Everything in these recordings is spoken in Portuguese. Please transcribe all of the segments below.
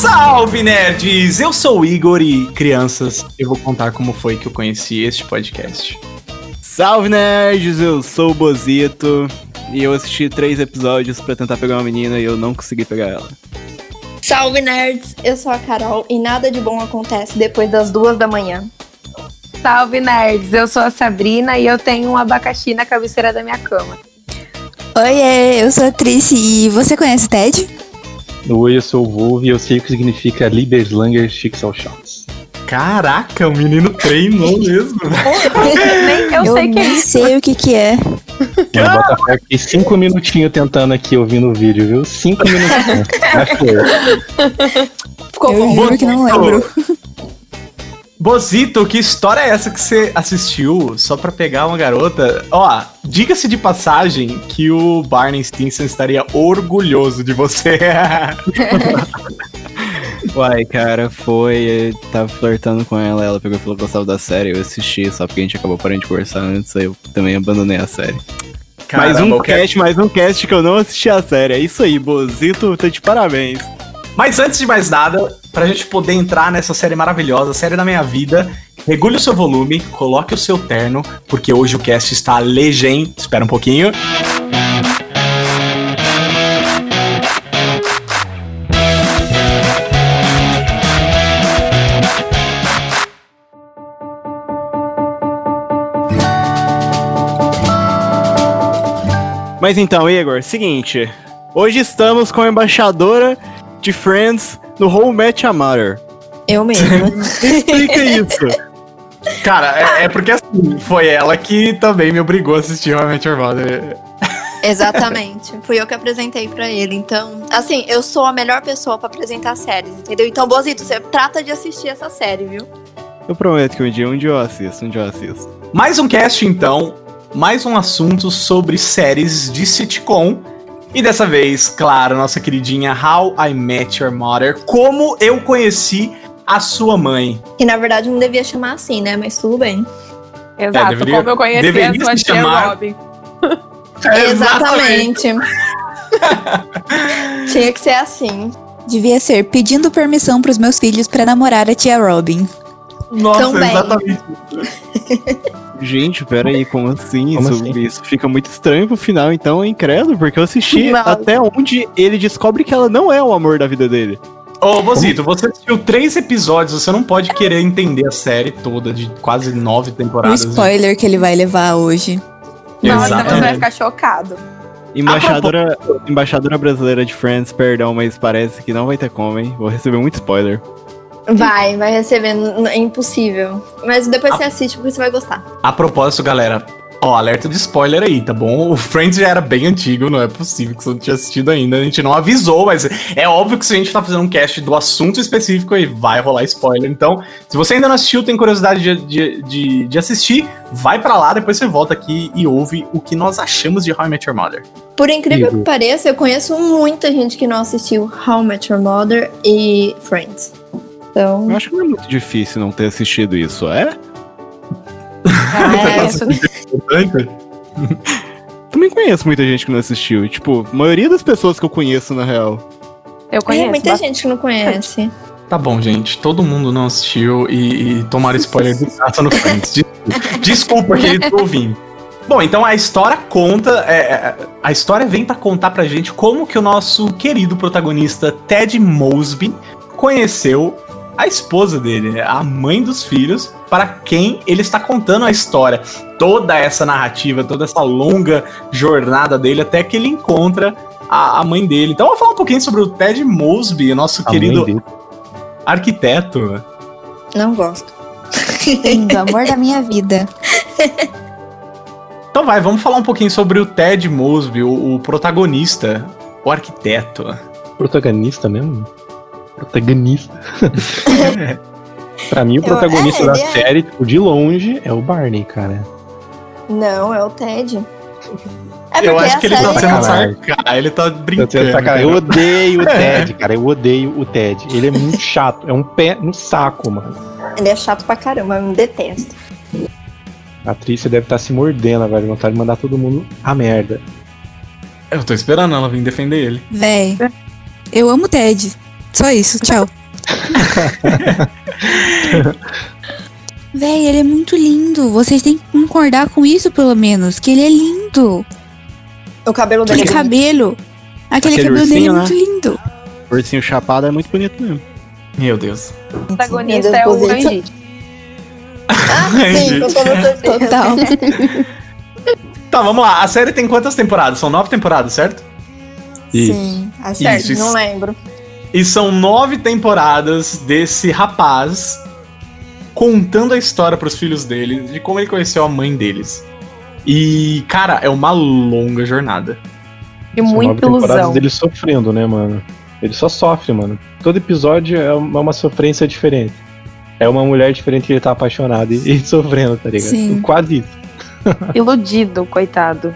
Salve nerds! Eu sou o Igor e crianças, eu vou contar como foi que eu conheci este podcast. Salve nerds, eu sou o Bozito e eu assisti três episódios para tentar pegar uma menina e eu não consegui pegar ela. Salve nerds, eu sou a Carol e nada de bom acontece depois das duas da manhã. Salve nerds, eu sou a Sabrina e eu tenho um abacaxi na cabeceira da minha cama. Oi, eu sou a Trice e você conhece o Ted? Oi, eu sou o Wolf e eu sei o que significa Lieberslanger Schicksal Shots. Caraca, o menino treinou mesmo. nem eu, Eu sei que é nem isso. sei o que que é. Que fiquei cinco minutinhos tentando aqui ouvindo o vídeo, viu? Cinco minutinhos. Acho que foi. Ficou Eu bom. juro que não lembro. Bozito, que história é essa que você assistiu só pra pegar uma garota? Ó, diga-se de passagem que o Barney Stinson estaria orgulhoso de você. Uai, cara, foi. Tava flertando com ela, ela pegou e falou que gostava da série. Eu assisti, só porque a gente acabou parando de conversar antes, aí eu também abandonei a série. mais Caramba, um eu quero- cast, mais um cast que eu não assisti a série. É isso aí, Bozito, tá de parabéns. Mas antes de mais nada, pra gente poder entrar nessa série maravilhosa, série da minha vida, regule o seu volume, coloque o seu terno, porque hoje o cast está legend. Espera um pouquinho. Mas então, Igor, seguinte. Hoje estamos com a embaixadora de Friends no Home Match a Mother. Eu mesma. Explica isso. Cara, é, é porque assim, foi ela que também me obrigou a assistir I Met Your Mother. Exatamente. Fui eu que apresentei pra ele. Então, assim, eu sou a melhor pessoa pra apresentar séries, entendeu? Então, Bozito, você trata de assistir essa série, viu? Eu prometo que um dia, um dia eu assisto, um dia eu assisto. Mais um cast, então. Mais um assunto sobre séries de sitcom. E dessa vez, claro, nossa queridinha How I Met Your Mother. Como eu conheci a sua mãe. Que na verdade não devia chamar assim, né? Mas tudo bem. Exato, deveria- como eu conheci a deveria sua se tia chamar- Robin. Exatamente. Tinha que ser assim. Devia ser pedindo permissão pros meus filhos pra namorar a tia Robin. Nossa, Também. exatamente. Gente, pera aí, como assim? Como isso, assim? isso fica muito estranho pro final, então, hein, credo? Porque eu assisti Nossa. até onde ele descobre que ela não é o amor da vida dele. Ô, Bozito, você assistiu três episódios, você não pode querer entender a série toda de quase nove O temporadas. spoiler que ele vai levar hoje. Nossa, você vai ficar chocado. Embaixadora, embaixadora brasileira de Friends, perdão, mas parece que não vai ter como, hein? Vou receber muito spoiler. Vai, vai recebendo. É impossível. Mas depois você assiste porque você vai gostar. A propósito, galera, ó, alerta de spoiler aí, tá bom? O Friends já era bem antigo, não é possível que você não tinha assistido ainda. A gente não avisou, mas é óbvio que se a gente tá fazendo um cast do assunto específico aí, vai rolar spoiler. Então, se você ainda não assistiu, tem curiosidade de, de, de, de assistir, vai pra lá, depois você volta aqui e ouve o que nós achamos de How I Met Your Mother. Por incrível que pareça, eu conheço muita gente que não assistiu How I Met Your Mother e Friends. Então, Eu acho que não é muito difícil não ter assistido isso, é? é, Isso- Também conheço muita gente que não assistiu. Tipo, a maioria das pessoas que eu conheço, na real. Eu é conheço. muita bastante. gente que não conhece. Tá bom, gente. Todo mundo não assistiu e, e tomaram spoiler de graça no Friends. Desculpa, Desculpa querido ouvindo. Bom, então a história conta. é, é, a história vem pra contar pra gente como que o nosso querido protagonista Ted Mosby conheceu a esposa dele, a mãe dos filhos, para quem ele está contando a história. Toda essa narrativa, toda essa longa jornada dele até que ele encontra a, a mãe dele. Então vamos falar um pouquinho sobre o Ted Mosby, nosso A querido arquiteto. Não gosto. Lindo, amor da minha vida. Então vai, vamos falar um pouquinho sobre o Ted Mosby, o, o protagonista, o arquiteto. Protagonista mesmo? Protagonista. pra mim, o Eu- protagonista é, da é. série, tipo, de longe, é o Barney, cara. Não, é o Ted. É eu acho que ele tá sendo Sacanagem. sacanagem, ele tá Eu, brincando. cara, eu odeio o Ted, cara. Eu odeio o Ted. Ele é muito chato. É um pé no saco, mano. Ele é chato pra caramba, eu me detesto. A Trícia deve estar se mordendo, vai vontade de mandar todo mundo a merda. Eu tô esperando ela vir defender ele. Véi, eu amo o Ted. Só isso, tchau. Véi, ele é muito lindo. Vocês têm que concordar com isso, pelo menos. Que ele é lindo. O cabelo dele. Aquele é bonito. cabelo. Aquele, Aquele cabelo dele é ursinho, muito lindo. O ursinho chapado é muito bonito mesmo. Meu Deus. O protagonista é o. Angie. Ah, sim, com toda certeza. Total. Tá, vamos lá. A série tem quantas temporadas? São nove temporadas, certo? Sim, acho que não lembro. E são nove temporadas desse rapaz contando a história pros filhos dele, de como ele conheceu a mãe deles. E, cara, é uma longa jornada. E São nove muita ilusão. dele sofrendo, né, mano? Ele só sofre, mano. Todo episódio é uma uma sofrência diferente. É uma mulher diferente que ele tá apaixonado e, e sofrendo, tá ligado? Sim. Quase isso. Iludido, coitado.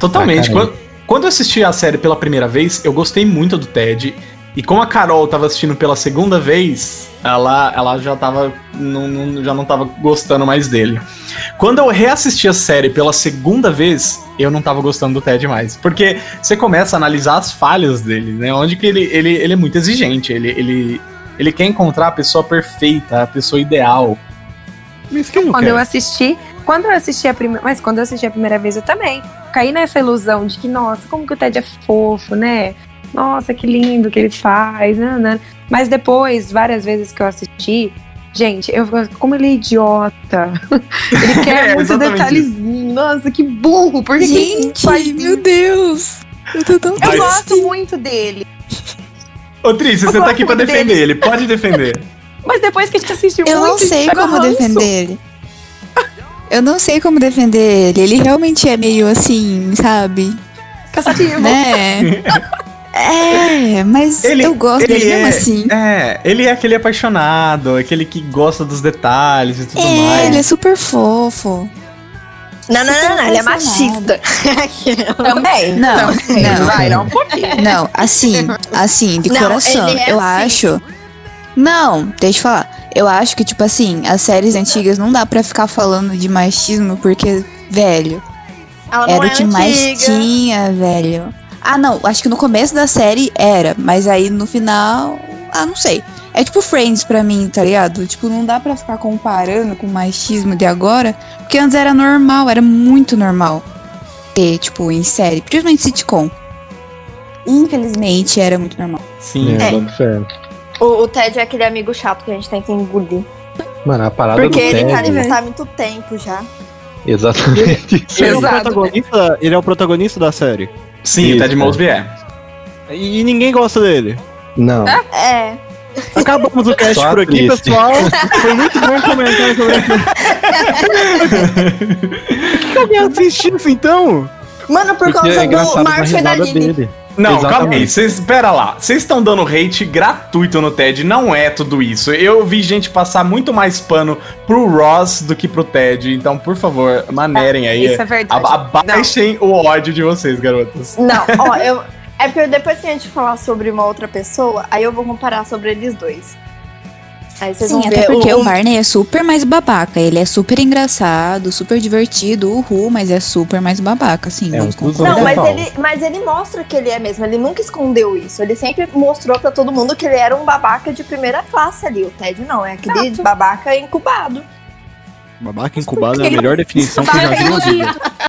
Totalmente. Ah, quando, quando eu assisti a série pela primeira vez, eu gostei muito do Ted. E como a Carol tava assistindo pela segunda vez, ela, ela já tava. Não, não- já não tava gostando mais dele. Quando eu reassisti a série pela segunda vez, eu não tava gostando do Ted mais. Porque você começa a analisar as falhas dele, né? Onde que ele, ele, ele é muito exigente. Ele, ele, ele quer encontrar a pessoa perfeita, a pessoa ideal. Mas quem não Quando quer? eu assisti, quando eu assisti a primeira, mas quando eu assisti a primeira vez eu também caí nessa ilusão de que nossa, como que o Ted é fofo, né? Nossa, que lindo que ele faz, né, né? Mas depois, várias vezes que eu assisti, gente, eu como ele é idiota. ele quer É, muito detalhezinho. Nossa, que burro. Por que que ele Gente, faz meu isso? Deus. Eu tô tão Eu gosto muito dele. Ô, Trícia, Eu você tá aqui pra defender ele. Pode defender. Mas depois que a gente assistiu Eu muito, não sei como ranço. defender ele. Eu não sei como defender ele. Ele realmente é meio assim, sabe? Cansativo. Né? É, mas Ele- eu gosto ele dele é- mesmo assim. É, ele é aquele apaixonado, aquele que gosta dos detalhes e tudo É, mais. ele é super fofo. Não, não, não, não, ele é machista. Também. Não, não. Vai, não, um pouquinho. Não, assim, assim, de Não, coração. é eu assim. acho. Não, deixa eu falar. Eu acho que, tipo assim, as séries antigas não dá pra ficar falando de machismo, porque, velho, Ela não era é o que mais antiga. tinha, velho. Ah, não, acho que no começo da série era, mas aí no final, ah, não sei. É tipo Friends pra mim, tá ligado? Tipo, não dá pra ficar comparando com o machismo de agora, porque antes era normal, era muito normal ter, tipo, em série, principalmente sitcom. Infelizmente, era muito normal. Sim. É, É. O, o Ted é aquele amigo chato que a gente tem que engolir. Mano, a parada Porque do ele tá Ted... ali tá há muito tempo já. Exatamente isso. Ele é, o protagonista, ele é o protagonista da série. Sim, o Isso, Ted é. Mosby é. E, e ninguém gosta dele. Não. É. Acabamos o cast Só por aqui, triste. pessoal. Foi muito bom comentar sobre isso. Por que, que alguém assistiu isso então? Mano, por Porque causa é do Marcio e da Lili. dele. Não, calma aí. Exatamente. Vocês, espera lá. Vocês estão dando hate gratuito no Ted. Não é tudo isso. Eu vi gente passar muito mais pano pro Ross do que pro Ted. Então, por favor, manerem aí. Isso é verdade. Aba- Abaixem o ódio de vocês, garotas. Não, ó, eu. É porque depois que a gente falar sobre uma outra pessoa, aí eu vou comparar sobre eles dois. Aí vocês Sim, vão até ver. porque o, o Barney é super mais babaca. Ele é super engraçado, super divertido, uhul, mas é super mais babaca, assim. É. Não, mas ele, mas ele mostra que ele é mesmo. Ele nunca escondeu isso. Ele sempre mostrou pra todo mundo que ele era um babaca de primeira classe ali. O Ted não, é aquele babaca incubado. Babaca incubado é a melhor definição que eu já vi na vida.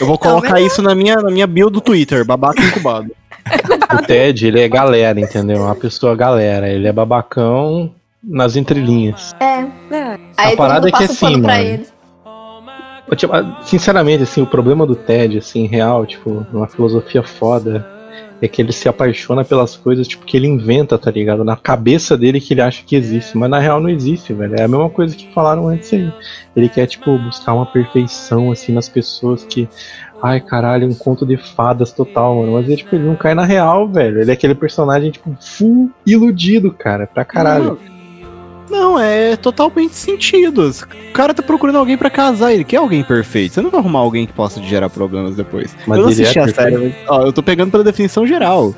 Eu vou colocar Não, isso na minha, na minha bio do Twitter, babaca incubado. O Ted, ele é galera, entendeu? É uma pessoa galera. Ele é babacão nas entrelinhas. É. É. Aí todo parada é que o assim, mano. ele. Eu, tipo, Sinceramente, assim, o problema do Ted, assim, real, tipo, numa filosofia foda, é que ele se apaixona pelas coisas, tipo, que ele inventa, tá ligado? Na cabeça dele que ele acha que existe, mas na real não existe, velho. É a mesma coisa que falaram antes aí. Ele quer, tipo, buscar uma perfeição, assim, nas pessoas que. Ai, caralho, um conto de fadas total, mano. Mas ele, tipo, ele não cai na real, velho. Ele é aquele personagem, tipo, full iludido, cara, pra caralho. Não, é totalmente sentido. O cara tá procurando alguém pra casar, ele quer alguém perfeito. Você não vai arrumar alguém que possa te gerar problemas depois. Mas eu não é assisti a perfeito. série, mas, ó, eu tô pegando pela definição geral.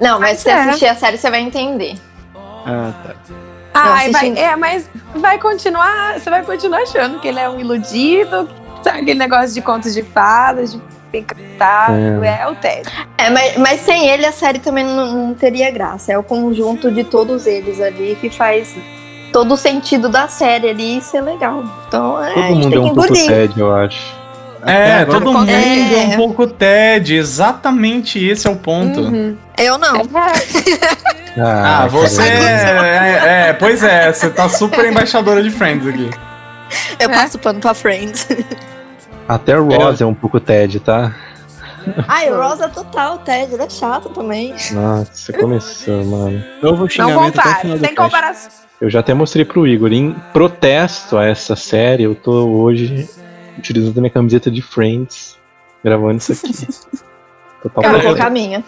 Não, mas se você é. assistir a série, você vai entender. Ah, tá. Ai, vai, é, mas vai continuar. Você vai continuar achando que ele é um iludido, sabe? Aquele negócio de contos de fadas. de- encantado, é. o Ted. É, mas, mas sem ele a série também não, não teria graça. É o conjunto de todos eles ali que faz todo o sentido da série ali ser legal. Então, é, Todo mundo é um pouco. Ted, eu acho. É, agora todo mundo É. é um pouco TED, exatamente esse é o ponto. Uhum. Eu não. Ah, você é, é, Pois é, você tá super embaixadora de Friends aqui. Eu É? passo pano pra Friends. Até o Ross é um pouco Ted, tá? Ai, o Rosa total, Ted, ele é chato também. Nossa, começou, mano. Novo Não xingamento até o compara, final do sem comparação. Eu já até mostrei pro Igor. Em protesto a essa série, eu tô hoje utilizando a minha camiseta de Friends, gravando isso aqui. Total Eu vou colocar a minha.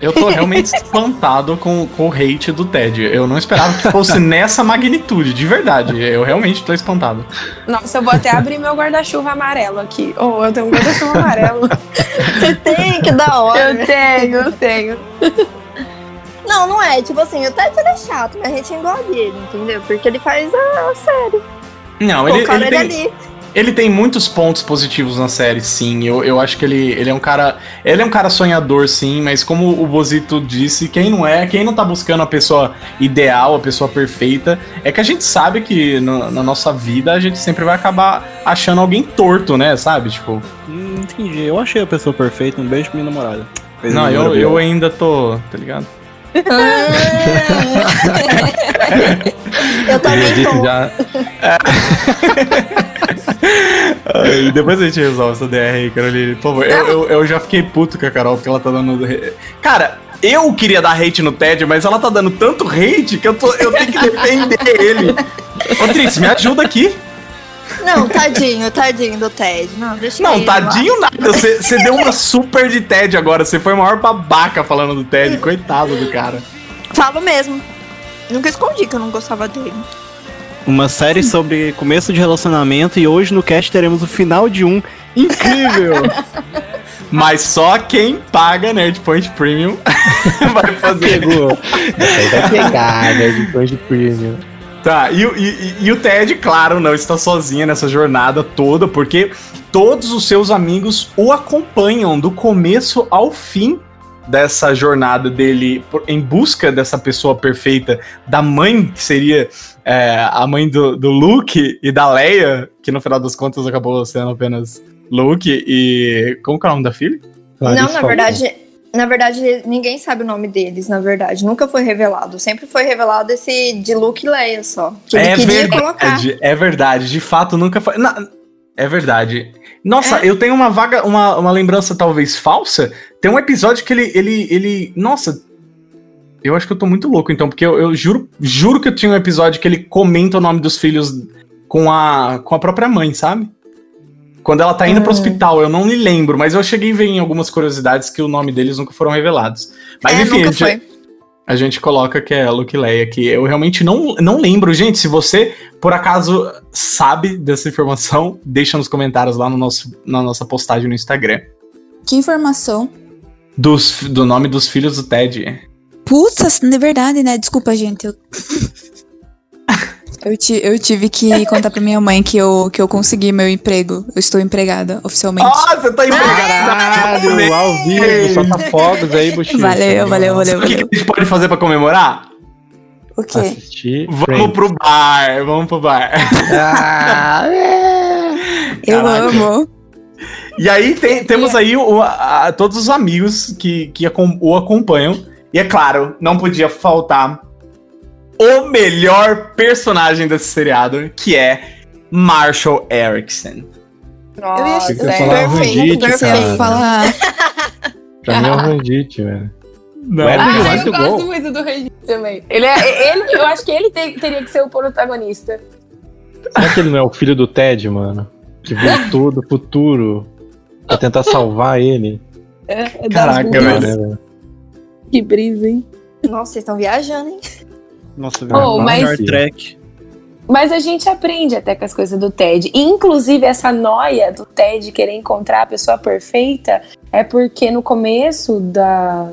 Eu tô realmente espantado com, com o hate do Ted. Eu não esperava que fosse nessa magnitude, de verdade. Eu realmente tô espantado. Nossa, eu vou até abrir meu guarda-chuva amarelo aqui. Oh, eu tenho um guarda-chuva amarelo. Você tem, que da hora. eu tenho, eu tenho. Não, não é. Tipo assim, o Ted ele é chato, mas a gente engole ele, entendeu? Porque ele faz a, a série. Não, ele, Colocaram ele ele, tem, ali. Ele tem muitos pontos positivos na série, sim. Eu, eu acho que ele, ele é um cara. Ele é um cara sonhador, sim, mas como o Bozito disse, quem não é, quem não tá buscando a pessoa ideal, a pessoa perfeita, é que a gente sabe que no- na nossa vida a gente sempre vai acabar achando alguém torto, né? Sabe? Tipo. Hum, entendi. Eu achei a pessoa perfeita. Um beijo pra minha namorada. Fez Não, eu, eu ainda tô. Tá ligado? eu também tô. já. Ai, depois a gente resolve essa DR aí, Caroline. Por favor, eu, eu, eu já fiquei puto com a Carol porque ela tá dando. Cara, eu queria dar hate no Ted, mas ela tá dando tanto hate que eu, tô, eu tenho que defender ele. Ô, Tris, me ajuda aqui. Não, tadinho, tadinho do Ted. Não, deixa Não, ele lá. tadinho nada. Você você deu uma super de Ted agora. Você foi o maior babaca falando do Ted. Coitado do cara. Falo mesmo. Nunca escondi que eu não gostava dele. Uma série sobre começo de relacionamento e hoje no cast teremos o final de um incrível. Mas só quem paga Nerd Point Premium vai fazer. Pegou. Vai pegar? Depois de premium. Tá, e, o- e- e- o Ted, claro, não está sozinho nessa jornada toda, porque todos os seus amigos o acompanham do começo ao fim dessa jornada dele em busca dessa pessoa perfeita, da mãe que seria é, a mãe do, do Luke e da Leia, que no final das contas acabou sendo apenas Luke e. Como que é o nome da filha? não, Clarice na Falcão. verdade, na verdade, ninguém sabe o nome deles, na verdade. Nunca foi revelado. Sempre foi revelado esse de Luke e Leia só. Que ele é queria colocar. verdade, é verdade. De fato, nunca foi. Na- é verdade. Nossa, eu tenho uma vaga, uma, uma lembrança talvez falsa. Tem um episódio que ele, ele, ele. Nossa. Eu acho que eu tô muito louco, então, porque eu, eu juro, juro que eu tinha um episódio que ele comenta o nome dos filhos com a, com a própria mãe, sabe? Quando ela tá indo pro hospital, eu não me lembro, mas eu cheguei a ver em algumas curiosidades que o nome deles nunca foram revelados. Mas é, enfim, a gente, a gente coloca que é a Luke Leia, que eu realmente não, não lembro. Gente, se você, por acaso, sabe dessa informação, deixa nos comentários lá no nosso, na nossa postagem no Instagram. Que informação. Dos, do nome dos filhos do Ted. Putz, é verdade, né? Desculpa, gente. Eu, eu, ti- eu tive que contar pra minha mãe que eu, que eu consegui meu emprego. Eu estou empregada oficialmente. Ah, você tá Caralho, ao vivo, solta fogos aí, Buxi. valeu, valeu, valeu, O que, que a gente pode fazer pra comemorar? O quê? Assistir. Vamos Friends. pro bar, vamos pro bar. Ah, Eu Caraca. amo. E aí tem- temos aí o- a- todos os amigos que, que o acompanham. E é claro, não podia faltar o melhor personagem desse seriado, que é Marshall Erickson. Nossa, Achei que ia é. falar perfeito. Você ia cara. falar. Pra mim é o Randite, velho. Não, Ah, eu bom. gosto muito do Regis também. Ele é, ele, eu acho que ele te- teria que ser o protagonista. Será que ele não é o filho do Ted, mano? Que voltou do futuro pra tentar salvar ele? É, é Caraca, velho. Que brisa, hein? Nossa, vocês estão viajando, hein? Nossa, Oh, mas- Star Trek. Mas a gente aprende até com as coisas do Ted. E, inclusive, essa noia do Ted querer encontrar a pessoa perfeita é porque no começo da,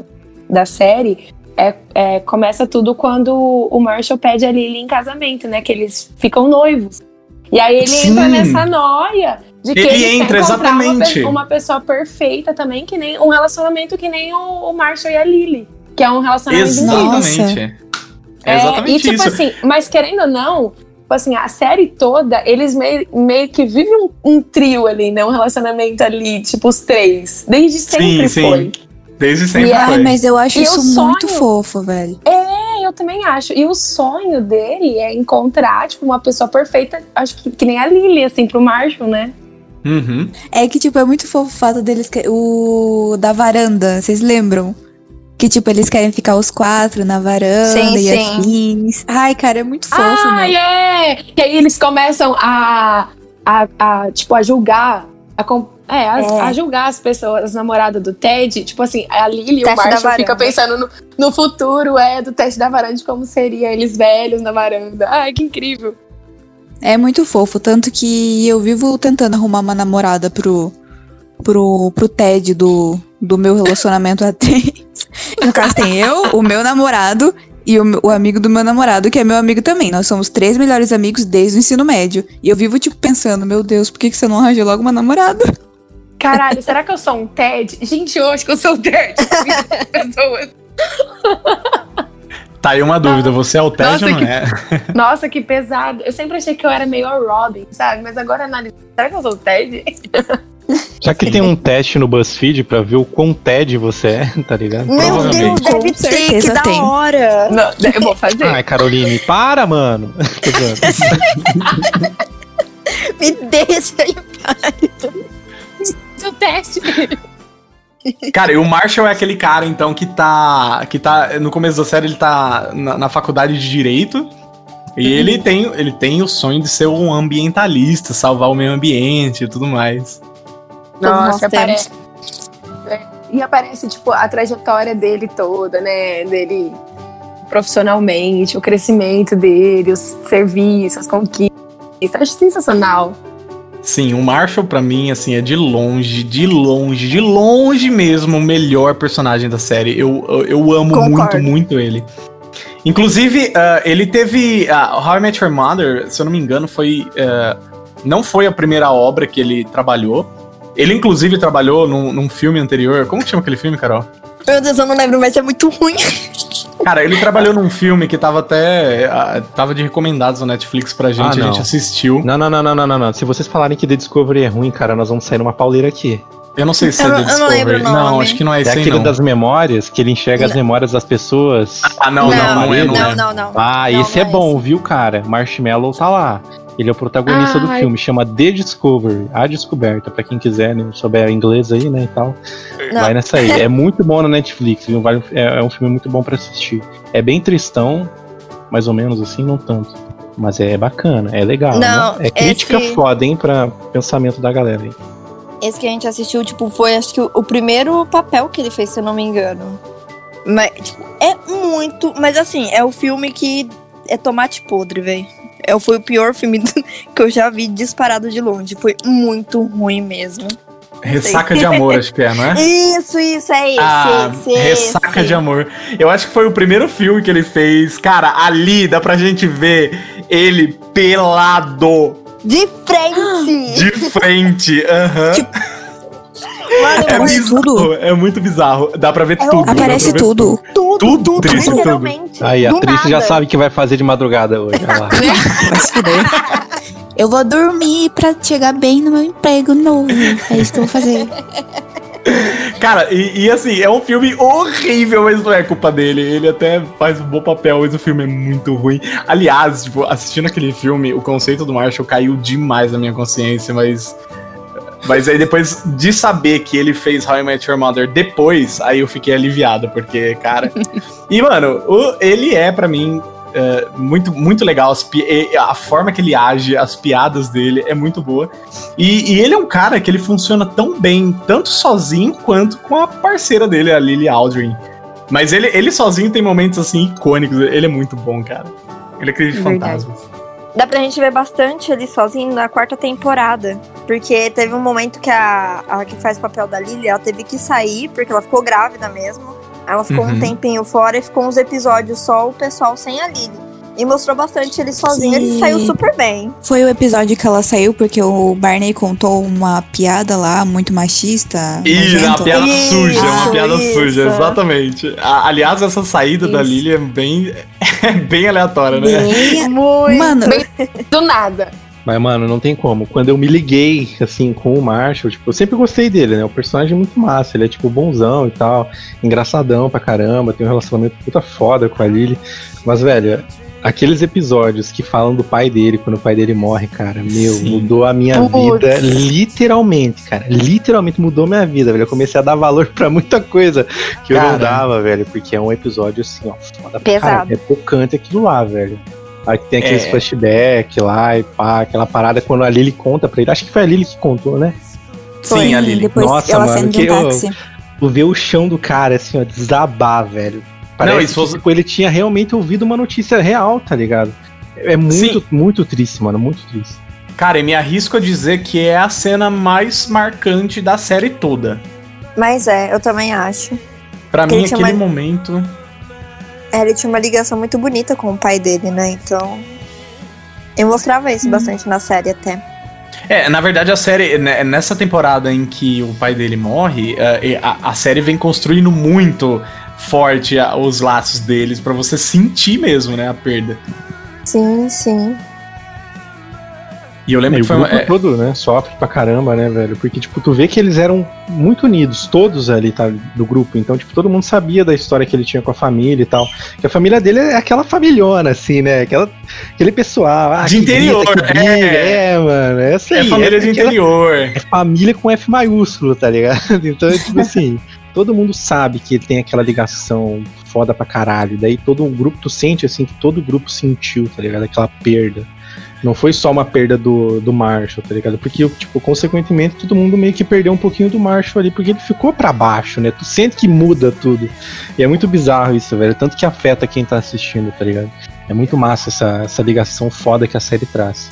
da série é, é, começa tudo quando o Marshall pede a Lily em casamento, né? Que eles ficam noivos. E aí ele Sim. entra nessa noia De que Ele ele, entra, encontrar uma, exatamente. uma pessoa perfeita também, que nem um relacionamento que nem o, o Marshall e a Lily. Que é um relacionamento. Exatamente. É É, exatamente e tipo isso. assim, mas querendo ou não, tipo assim, a série toda, eles meio, meio que vivem um, um trio ali, né? Um relacionamento ali, tipo, os três. Desde sempre sim, foi. sim. Desde sempre E Ai, foi. mas eu acho E isso o muito sonho? fofo, velho. É, eu também acho. E o sonho dele é encontrar, tipo, uma pessoa perfeita, acho que, que nem a Lily, assim, pro Marshall, né? Uhum. É que, tipo, é muito fofo o fato deles. que- O da varanda, vocês lembram? Que, tipo, eles querem ficar os quatro na varanda Sim, e sim. afins. Ai, cara, é muito fofo, Ah, meu. é! Que aí eles começam a, a, a, tipo, a julgar, a, com- é, a, É. a julgar as pessoas, as namoradas do Ted. Tipo assim, a Lily e o Marshall ficam varanda. pensando no, no futuro, é, do teste da varanda, de como seria eles velhos na varanda. Ai, que incrível. É muito fofo, tanto que eu vivo tentando arrumar uma namorada pro, pro, pro Ted do, do meu relacionamento a três. No caso, tem eu, o meu namorado e o, o amigo do meu namorado, que é meu amigo também. Nós somos três melhores amigos desde o ensino médio. E eu vivo, tipo, pensando, meu Deus, por que, que você não arranjou logo uma namorada? Caralho, será que eu sou um Ted? Gente, eu acho que eu sou o Ted. Pessoas. Tá aí uma dúvida, você é o Ted ou não que- é? Nossa, que pesado. Eu sempre achei que eu era meio a Robin, sabe? Mas agora analisando, será que eu sou o Ted? Será que tem um teste no BuzzFeed pra ver o quão TED você é, tá ligado? Meu Deus, Provavelmente. deve ter, que da tem. hora. Não, eu vou fazer. Ai, Caroline, para, mano. Me deixa aí. Seu teste. Cara, e o Marshall é aquele cara, então, que tá. que tá. No começo da série, ele tá na, na faculdade de Direito. E ele, tem, ele tem o sonho de ser um ambientalista, salvar o meio ambiente e tudo mais. Nossa, aparece. É, E aparece, tipo, a trajetória dele toda, né? Dele profissionalmente, o crescimento dele, os serviços, as conquistas. Acho sensacional. Sim, o Marshall, pra mim, assim, é de longe, de longe, de longe mesmo o melhor personagem da série. Eu, eu, eu amo Concordo. muito, muito ele. Inclusive, ah, ele teve. ah, How I Met Your Mother, se eu não me engano, foi. ah, não foi a primeira obra que ele trabalhou. Ele, inclusive, trabalhou num, num filme anterior. Como que chama aquele filme, Carol? Meu Deus, eu não lembro, mas é muito ruim. Cara, ele trabalhou num filme que tava até. tava de recomendados na Netflix pra gente, Ah, a não. gente assistiu. Não, não, não, não, não, não, não. Se vocês falarem que The Discovery é ruim, cara, nós vamos sair numa pauleira aqui. Eu não sei se Eu é não- The eu não Discovery. lembro o Não, nome. acho que não é É esse aí, aquele não. das memórias, que ele enxerga as memórias das pessoas. Ah, não, não, não, é, não, é. não, não, não. Ah, Não, esse não é é bom, viu, cara? Marshmallow tá lá. Ele é o protagonista do Ai. filme, chama The Discovery, A Descoberta, pra quem quiser, né, souber inglês aí, né, e tal. Não. Vai nessa aí. É muito bom na Netflix, viu? Vale- é, é um filme muito bom pra assistir. É bem tristão, mais ou menos assim, não tanto. Mas é bacana, é legal. Não, né? É crítica esse- foda, hein, pra pensamento da galera aí. Esse que a gente assistiu, tipo, foi acho que o, o primeiro papel que ele fez, se eu não me engano. Mas, tipo, é muito. Mas assim, é o filme que é tomate podre, velho. É, foi o pior filme que eu já vi disparado de longe. Foi muito ruim mesmo. Ressaca de amor, acho que é, não é? Isso, isso, é esse, Ah, esse, Ressaca esse. de Amor. Eu acho que foi o primeiro filme que ele fez. Cara, ali dá pra gente ver ele pelado De frente! de frente. Aham. Mano, É mas Aparece tudo. bizarro, é muito bizarro. Dá pra ver É tudo. Aparece ver tudo. tudo, tudo, tudo, Trícia, tudo. Aí, a Trícia já sabe o que vai fazer de madrugada hoje. Olha lá. Vai se fuder. Eu vou dormir pra chegar bem no meu emprego novo. É isso que eu vou fazer. Cara, e, e assim, é um filme horrível, mas não é culpa dele. Ele até faz um bom papel, mas o filme é muito ruim. Aliás, tipo, assistindo aquele filme, o conceito do Marshall caiu demais na minha consciência, mas. Mas aí depois de saber que ele fez How I Met Your Mother depois, aí eu fiquei aliviado, porque, cara. e, mano, o- ele é, pra mim, é, muito, muito legal. A forma que ele age, as piadas dele é muito boa. E, e ele é um cara que ele funciona tão bem, tanto sozinho quanto com a parceira dele, a Lily Aldrin. Mas ele, ele sozinho tem momentos assim icônicos. Ele é muito bom, cara. Ele é aquele de Verdade. Dá pra gente ver bastante ele sozinho na quarta temporada. Porque teve um momento que a, a que faz o papel da Lily, ela teve que sair, porque ela ficou grávida mesmo. Ela ficou Uhum. um tempinho fora e ficou uns episódios só o pessoal sem a Lily. E mostrou bastante ele sozinho, ele Sim. saiu super bem. Foi o episódio que ela saiu porque o Barney contou uma piada lá muito machista. Ih, uma nojenta. piada Isso, suja, uma piada isso. suja, exatamente. A- aliás, essa saída da Isso. Lily é bem, é bem aleatória, né? Bem- Muito. Mano, Do nada. Mas, mano, não tem como. Quando eu me liguei, assim, com o Marshall, tipo, eu sempre gostei dele, né? O personagem é muito massa, ele é, tipo, bonzão e tal, engraçadão pra caramba, tem um relacionamento puta foda com a Lily. Mas, velho, aqueles episódios que falam do pai dele, quando o pai dele morre, cara, meu, Sim. mudou a minha Putz. vida, literalmente, cara. Literalmente mudou minha vida, velho. Eu comecei a dar valor pra muita coisa que eu não Cara. dava, velho, porque é um episódio, assim, ó, foda pra Pesado. caralho. É tocante aquilo lá, velho. Aí tem aqueles É. flashback lá e pá, aquela parada quando a Lily conta pra ele. Acho que foi a Lily que contou, né? Sim, a Lily. Depois Nossa, ela mano, que um eu-. Tu vê o chão do cara, assim, ó, desabar, velho. Parece Não, que fosse- tipo, ele tinha realmente ouvido uma notícia real, tá ligado? É muito, Sim. muito triste, mano, muito triste. Cara, e me arrisco a dizer que é a cena mais marcante da série toda. Mas é, eu também acho. Pra mim, aquele uma- momento. É, Ele tinha uma ligação muito bonita com o pai dele, né? Então. Eu mostrava isso bastante na série até. É, na verdade, a série, né, nessa temporada em que o pai dele morre, eh, a, a série vem construindo muito forte a- os laços deles pra você sentir mesmo, né, a perda. Sim, sim. E eu lembro E que o foi uma, grupo é, todo, né, sofre pra caramba, né, velho? Porque, tipo, tu vê que eles eram muito unidos, todos ali, tá, do grupo. Então, tipo, todo mundo sabia da história que ele tinha com a família e tal. Que a família dele é aquela familhona, assim, né? Aquela, aquele pessoal. Ah, De grita, interior, que briga. é. É, mano. Essa é aí. família é de aquela- interior. É família com F maiúsculo, tá ligado? Então, é tipo assim, todo mundo sabe que ele tem aquela ligação foda pra caralho. Daí todo um grupo, tu sente assim que todo o grupo sentiu, tá ligado? Aquela perda. Não foi só uma perda do, do Marshall, tá ligado? Porque, tipo, consequentemente, todo mundo meio que perdeu um pouquinho do Marshall ali, porque ele ficou pra baixo, né? Tu sente que muda tudo. E é muito bizarro isso, velho. Tanto que afeta quem tá assistindo, tá ligado? É muito massa essa, essa ligação foda que a série traz.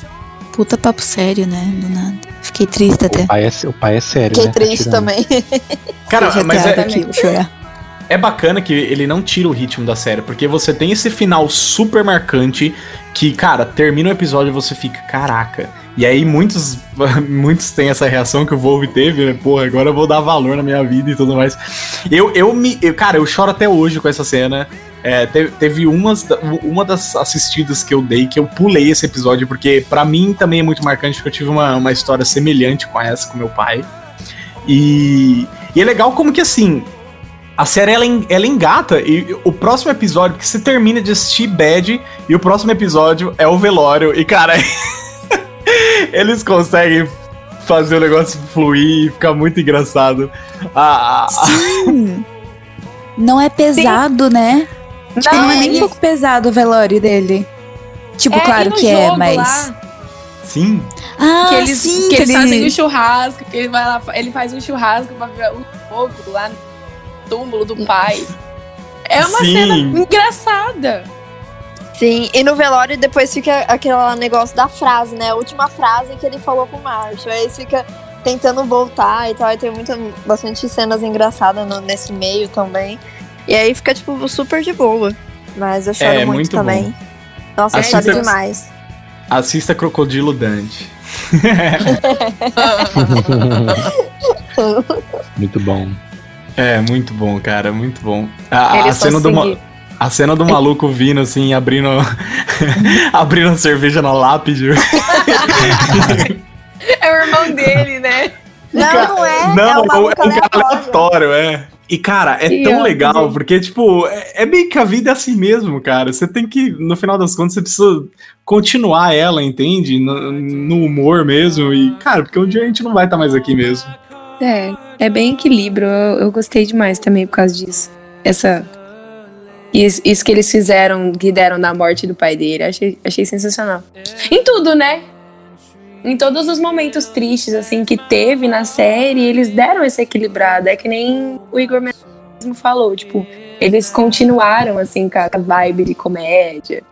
Puta papo sério, né? Do nada. Fiquei triste até. O pai é, o pai é sério, Fiquei né? Tá triste tirando. também. Cara, mas é, aqui, é bacana que ele não tira o ritmo da série, porque você tem esse final super marcante que, cara, termina o episódio e você fica, caraca. E aí muitos, muitos têm essa reação que o Volve teve, né? Porra, agora eu vou dar valor na minha vida e tudo mais. Eu, eu me. eu- cara, eu choro até hoje com essa cena. É, teve, teve umas, uma das assistidas que eu dei que eu pulei esse episódio, porque pra mim também é muito marcante, porque eu tive uma, uma história semelhante com essa, com meu pai. E, e é legal como que assim, a série ela, ela engata e o próximo episódio, que você termina de assistir Bad e o próximo episódio é o velório. E cara, eles conseguem fazer o negócio fluir e ficar muito engraçado. Ah, ah, Sim. Não é pesado, né? Tipo, não, é nem um pouco pesado o velório dele. Tipo, É, claro que é, mas. lá, sim. Ah, que eles, sim, que eles ele- fazem o churrasco, que ele vai lá, ele faz um churrasco pra ver o fogo lá no túmulo do pai. É uma Sim. cena engraçada. Sim, e no velório depois fica aquele negócio da frase, né? A última frase que ele falou pro Marshall. Aí eles ficam tentando voltar e tal. E tem muita, bastante cenas engraçadas no- nesse meio também. E aí fica, tipo, super de boa. Mas eu choro É, muito, muito também. Nossa, eu Assista- choro demais. Assista Crocodilo Dante. Muito bom. É, muito bom, cara, muito bom. A, a cena do ma- a cena do maluco vindo assim, abrindo abrindo a cerveja na lápide. É o irmão dele, né? Não, não é. Não, é um é um cara aleatório, é. E, cara, é Que tão legal, porque, tipo, é, é meio que a vida é assim mesmo, cara. Você tem que, no final das contas, você precisa continuar ela, entende? No, no humor mesmo. E, cara, porque um dia a gente não vai estar mais aqui mesmo. É, é bem equilíbrio. Eu, eu gostei demais também por causa disso. Essa. Isso, isso que eles fizeram, que deram na morte do pai dele, achei, achei sensacional. Em tudo, né? Em todos os momentos tristes, assim, que teve na série, eles deram essa equilibrada. É que nem o Igor mesmo falou, tipo, eles continuaram, assim, com a vibe de comédia.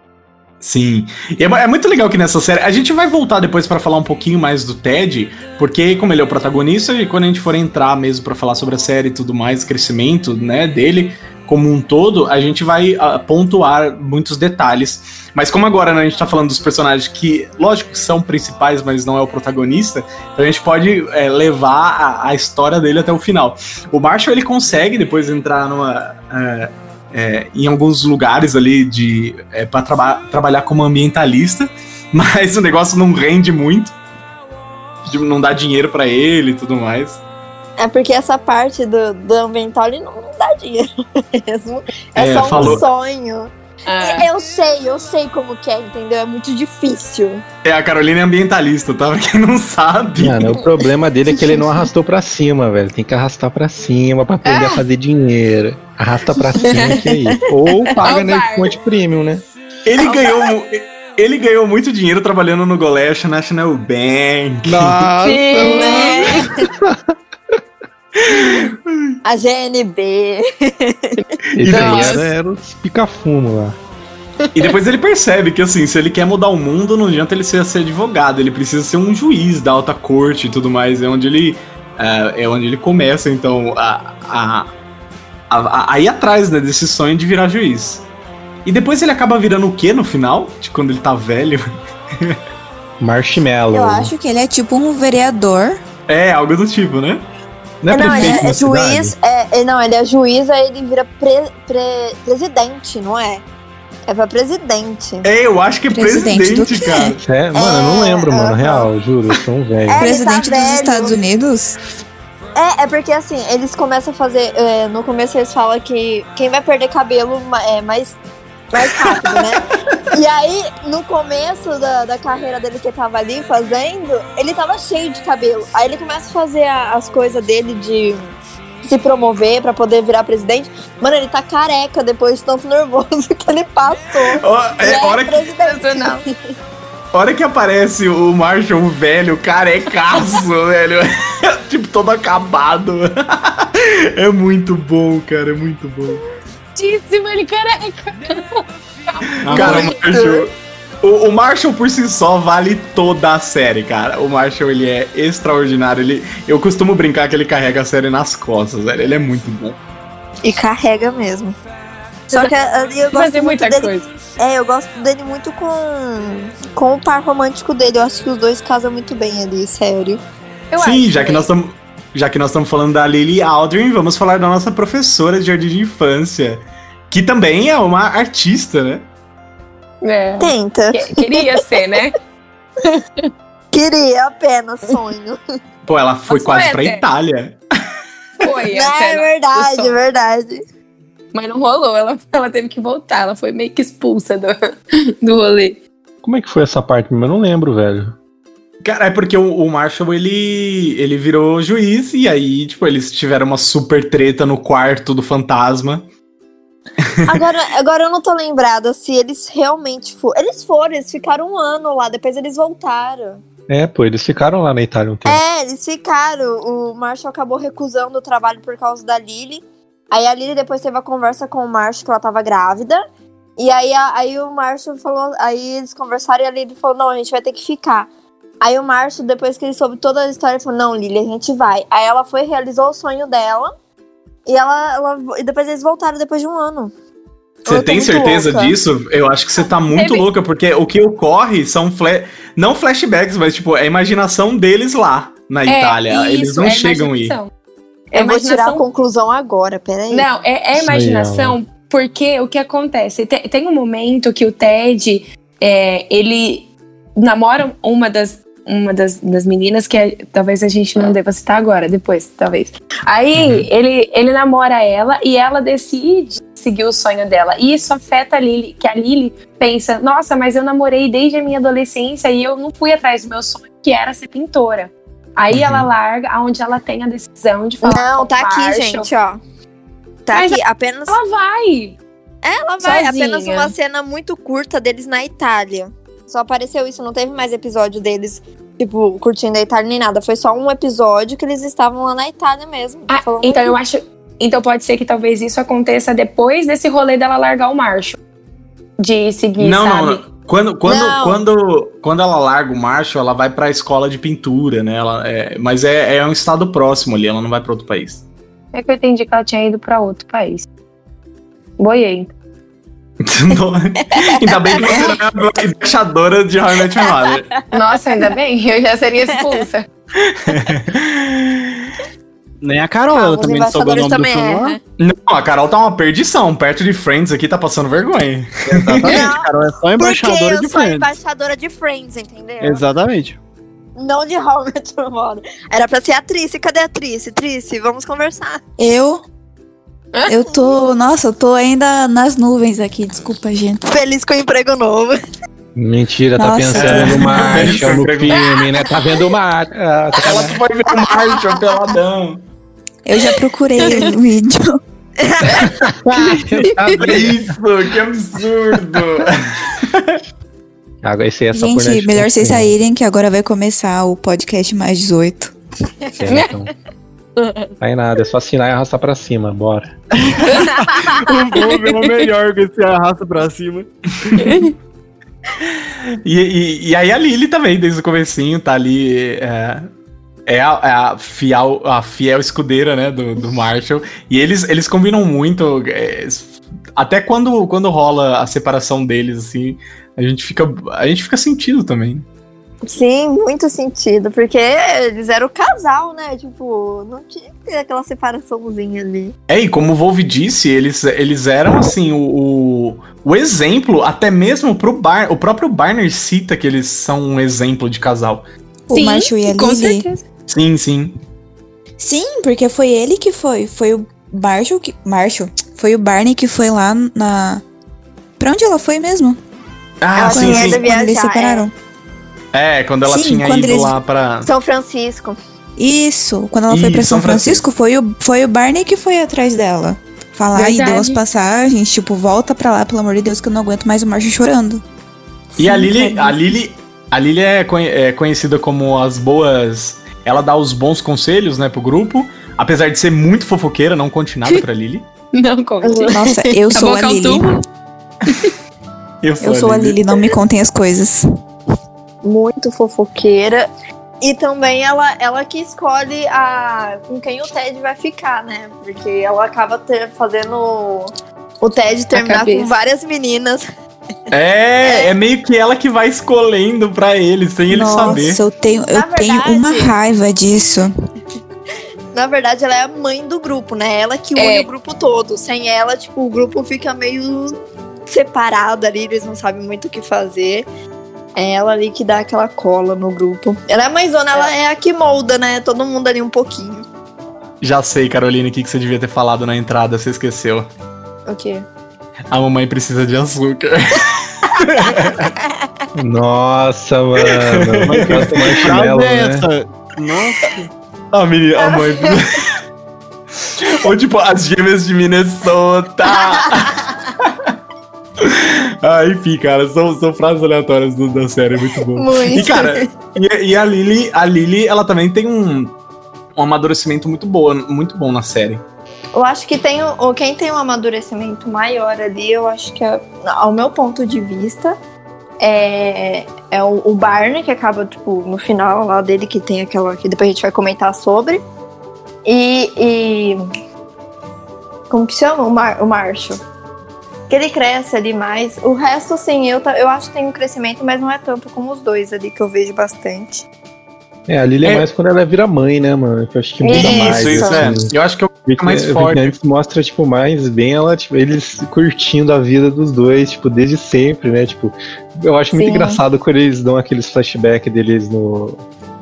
Sim. E é, é muito legal que nessa série. A gente vai voltar depois pra falar um pouquinho mais do Ted, porque, como ele é o protagonista, e quando a gente for entrar mesmo pra falar sobre a série e tudo mais, crescimento, né, dele, como um todo, a gente vai uh, pontuar muitos detalhes. Mas como agora né, a gente tá falando dos personagens que, lógico são principais, mas não é o protagonista, então a gente pode é, levar a, a, história dele até o final. O Marshall, ele consegue depois entrar numa... É, é, em alguns lugares ali de é, para traba trabalhar como ambientalista, mas o negócio não rende muito, não dá dinheiro para ele e tudo mais. É porque essa parte do, do ambiental não, não dinheiro mesmo. É, é só falou... um sonho. É. Eu sei, eu sei como que é, entendeu? É muito difícil. É, a Carolina é ambientalista, tá? Pra quem não sabe. Mano, o problema dele é que ele não arrastou pra cima, velho. Tem que arrastar pra cima pra aprender a ah. fazer dinheiro. Arrasta pra cima que é isso. Ou paga na fonte premium, né? Ele ganhou. Ele ganhou muito dinheiro trabalhando no Golesh National Bank. Nossa! Sim, né? A GNB. E daí era, era os pica-fumo lá. E depois ele percebe que, assim, se ele quer mudar o mundo, não adianta ele ser, ser advogado, ele precisa ser um juiz da alta corte e tudo mais. É onde ele, é, é onde ele começa, então, a, a, a, a, ir atrás né, desse sonho de virar juiz. E depois ele acaba virando o que no final? De quando ele tá velho? Marshmallow. Eu acho que ele é tipo um vereador. É, algo do tipo, né? Não, é não ele é, é juiz. É, é, não, ele é juiz, aí ele vira pre, pre, presidente, não é? É pra presidente. É, eu acho que é presidente, presidente cara. É, mano, eu não é, lembro, mano. Real, juro, eu sou um velho. É, presidente tá dos Estados Unidos? É, é porque assim, eles começam a fazer. É, no começo eles falam que quem vai perder cabelo é mais mais rápido, né? e aí, no começo da, da carreira dele que ele tava ali fazendo, ele tava cheio de cabelo. Aí ele começa a fazer a, as coisas dele de se promover para poder virar presidente. Mano, ele tá careca depois de tanto nervoso que ele passou. Oh, é, é hora presidente. Não. hora que aparece o Marshall velho, carecaço, velho. tipo, todo acabado. é muito bom, cara, é muito bom certíssimo, ele careca. Cara, o Marshall, o, o, Marshall por si só vale toda a série, cara. O Marshall, ele é extraordinário. Ele, eu costumo brincar que ele carrega a série nas costas, velho. Ele é muito bom. E carrega mesmo. Só que eh, eu gosto Fazer muita dele, coisa. É, eu gosto dele muito com, com o par romântico dele. Eu acho que os dois casam muito bem ali, sério. Eu Sim, já que nós estamos já que nós estamos falando da Lily Aldrin, vamos falar da nossa professora de jardim de infância, que também é uma artista, né? É. Tenta. queria ser, né? queria, apenas sonho. Pô, ela foi Mas quase foi pra até. Itália. Foi, é verdade, é verdade. Mas não rolou, ela, ela teve que voltar, ela foi meio que expulsa do, do rolê. Como é que foi essa parte? Eu não lembro, velho. Cara, é porque o, o, Marshall, ele, ele virou juiz e aí, tipo, eles tiveram uma super treta no quarto do fantasma. Agora, agora eu não tô lembrada se eles realmente foram. Eles foram, eles ficaram um ano lá, depois eles voltaram. É, pô, eles ficaram lá na Itália um tempo. É, eles ficaram. O Marshall acabou recusando o trabalho por causa da Lily. Aí a Lily depois teve a conversa com o Marshall que ela tava grávida. E aí, a, aí o Marshall falou. Aí eles conversaram e a Lily falou: não, a gente vai ter que ficar. Aí o Márcio, depois que ele soube toda a história, falou: Não, Lili, a gente vai. Aí ela foi, realizou o sonho dela. E ela, ela e depois eles voltaram depois de um ano. Você tem certeza louca. disso? Eu acho que você tá muito louca, porque o que ocorre são fla não flashbacks, mas tipo, é a imaginação deles lá na é, Itália. Isso, Eles não é chegam aí. É eu vou tirar a conclusão agora, peraí. Não, é, é imaginação, porque o que acontece? Tem, tem um momento que o Ted, é, ele namora uma das uma das, das meninas que é, talvez a gente não deva citar agora, depois, talvez. Aí uhum. ele, ele namora ela e ela decide seguir o sonho dela. E isso afeta a Lily, que a Lily pensa: nossa, mas eu namorei desde a minha adolescência e eu não fui atrás do meu sonho, que era ser pintora. Aí uhum. ela larga, onde ela tem a decisão de falar. Não, tá aqui, gente, ó. Tá mas aqui, apenas. Ela vai! Ela vai, Sozinha. apenas uma cena muito curta deles na Itália. Só apareceu isso, não teve mais episódio deles, tipo, curtindo a Itália nem nada. Foi só um episódio que eles estavam lá na Itália mesmo. Ah, então eu acho. Então pode ser que talvez isso aconteça depois desse rolê dela largar o Marshall. De seguir, não, sabe? Não, quando, quando, não. quando, quando ela larga o Marshall, ela vai pra escola de pintura, né? Ela, é, mas é, é um estado próximo ali, ela não vai para outro país. É que eu entendi que ela tinha ido para outro país. Boiei. Ainda bem que você não é a embaixadora de How I Met Your Mother. Nossa, ainda bem, eu já seria expulsa. Nem a Carol, Ah, também não soube o nome do também filme. erram. Não, a Carol tá uma perdição. Perto de Friends aqui tá passando vergonha. Exatamente, Não, Carol é só Porque embaixadora eu de sou Friends. embaixadora de Friends, entendeu? Exatamente. Não de How I Met Your Mother. Era pra ser a Trice. Cadê a Trice? Trice, vamos conversar. Eu. Eu tô. Nossa, eu tô ainda nas nuvens aqui, desculpa, gente. Feliz com o emprego novo. Mentira, tá Nossa. pensando no Marshall no filme, né? Tá vendo o Marshall. Ah, tá Ela vai ver o Marshall peladão. Eu já procurei o vídeo. Isso, que absurdo. Agora esse é só por Gente, melhor vocês saírem, que agora vai começar o podcast mais 18. Certo, Aí nada, é só assinar e arrastar pra cima, bora. Ver o melhor com esse arrasta pra cima. E, e, e aí a Lily também, desde o comecinho, tá ali. É, é a, é a fiel, a fiel escudeira, né, do, do Marshall. E eles, eles combinam muito. é, até quando, quando rola a separação deles, assim, a gente fica, a gente fica sentido também. Sim, muito sentido. Porque eles eram o casal, né? Tipo, não tinha que ter aquela separaçãozinha ali. É, e como o Volve disse, eles, eles eram, assim, o, o, o exemplo, até mesmo pro Bar, o próprio Barner cita que eles são um exemplo de casal. O Marshall e a com Lily. certeza. Sim, sim. Sim, porque foi ele que foi. Foi o Marshall que. Marshall. Foi o Barney que foi lá na. Pra onde ela foi mesmo? Ah, Ela sim, sim. Quando eles separaram. É, quando ela Sim, tinha quando ido eles- lá pra. São Francisco. Isso, quando ela foi pra São São Francisco, foi o, foi o Barney que foi atrás dela. Falar e deu Verdade. as passagens, tipo, volta pra lá, pelo amor de Deus, que eu não aguento mais o Marshall chorando. E a Sim, Lily, tadinho. a Lily, a Lily é, conhe- é conhecida como as boas. Ela dá os bons conselhos, né, pro grupo. Apesar de ser muito fofoqueira, não conte nada pra Lily. Não conte. Nossa, eu sou a Lily. Eu sou, Eu sou a Lily, não me contem as coisas. Muito fofoqueira. E também ela, ela que escolhe a, com quem o Ted vai ficar, né? Porque ela acaba ter- fazendo o Ted terminar com várias meninas. É, é meio que ela que vai escolhendo pra ele, sem ele Nossa, saber. eu tenho, eu Na tenho verdade- uma raiva disso. Na verdade, ela é a mãe do grupo, né? Ela que une É. o grupo todo. Sem ela, tipo, o grupo fica meio separado ali, eles não sabem muito o que fazer. É ela ali que dá aquela cola no grupo. Ela é a mãezona, ela é a que molda, né? Todo mundo ali um pouquinho. Já sei, Carolina, o que, que você devia ter falado na entrada, você esqueceu. O quê? A mamãe precisa de açúcar. Nossa, mano. Mas gosta marshmallow, Frase é né? essa? Nossa. A menina, a mãe. Ou tipo, as gêmeas de Minnesota. ah, enfim, cara, são, são frases aleatórias do- da série, muito bom. Muito. E, cara, e, e a Lily, a Lily, ela também tem um, um amadurecimento muito, boa, muito bom na série. Eu acho que tem o, o- quem tem um amadurecimento maior ali, eu acho que é, ao meu ponto de vista, é, é o, o Barney, que acaba, tipo, no final lá dele, que tem aquela. que depois a gente vai comentar sobre. E. e- como que chama? O, Mar, o Marshall. Que ele cresce ali mais. O resto, assim, eu, eu acho que tem um crescimento, mas não é tanto como os dois ali, que eu vejo bastante. É, a Lily é, É. mais quando ela vira mãe, né, mano? Que eu acho que muda Isso, mais. isso, isso é. assim. Eu acho que eu Porque mais forte. antes mostra, tipo, mais bem ela, tipo, eles curtindo a vida dos dois, tipo, desde sempre, né? Tipo, eu acho muito Sim. engraçado quando eles dão aqueles flashbacks deles no,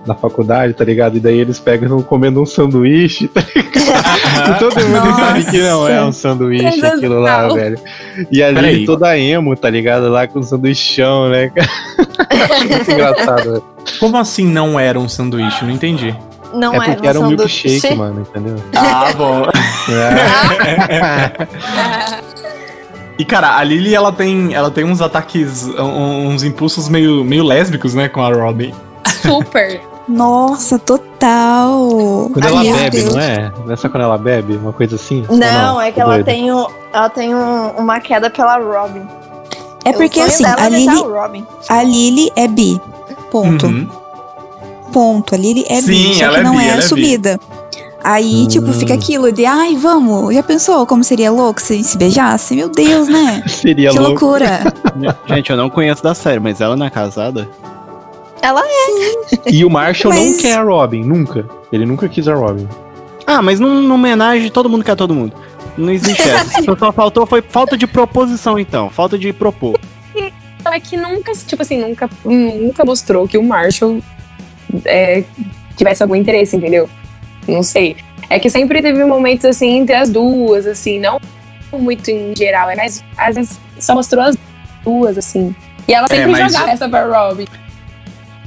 na faculdade, tá ligado? E daí eles pegam comendo um sanduíche, tá ligado? E todo mundo Nossa. sabe que não é um sanduíche aquilo lá, Sensacional. velho. E a Peraí. Toda emo, tá ligado? Lá com o sanduichão, né? Acho muito engraçado, velho. Como assim não era um sanduíche? Não entendi. Não É é, porque era um sanduíche. milkshake, mano, entendeu? Ah, bom. É. E cara, a Lily ela tem, ela tem uns ataques, um- uns impulsos meio, meio lésbicos, né, com a Robin. Super. Nossa, total. Quando Ai, ela bebe, Deus. não é? Não é só quando ela bebe? Uma coisa assim? Ou Não, é que ela doido. tem, um, ela tem um- uma queda pela Robin. É porque assim, a é Lily, a Lily é bi. Ponto. Uhum. Ponto. A Lily é Sim, bi, só ela que é não bi, é ela é bi. assumida. Aí, tipo, Hum. fica aquilo de, ai, vamos. Já pensou como seria louco se se beijasse? Meu Deus, né? Seria que louco. loucura. Gente, eu não conheço da série, mas ela não é casada? E o Marshall não Mas- quer a Robin, nunca. Ele nunca quis a Robin. Ah, mas num, numa homenagem, todo mundo quer todo mundo. Não existe essa. Só- Só faltou foi falta de proposição, então. Falta de propor. É que nunca, tipo assim, nunca, nunca mostrou que o Marshall é, tivesse algum interesse, entendeu? Não sei. É que sempre teve momentos assim entre as duas, assim, não muito em geral, é mais, às vezes só mostrou as duas, assim. E ela sempre mas- jogava essa pra Robin.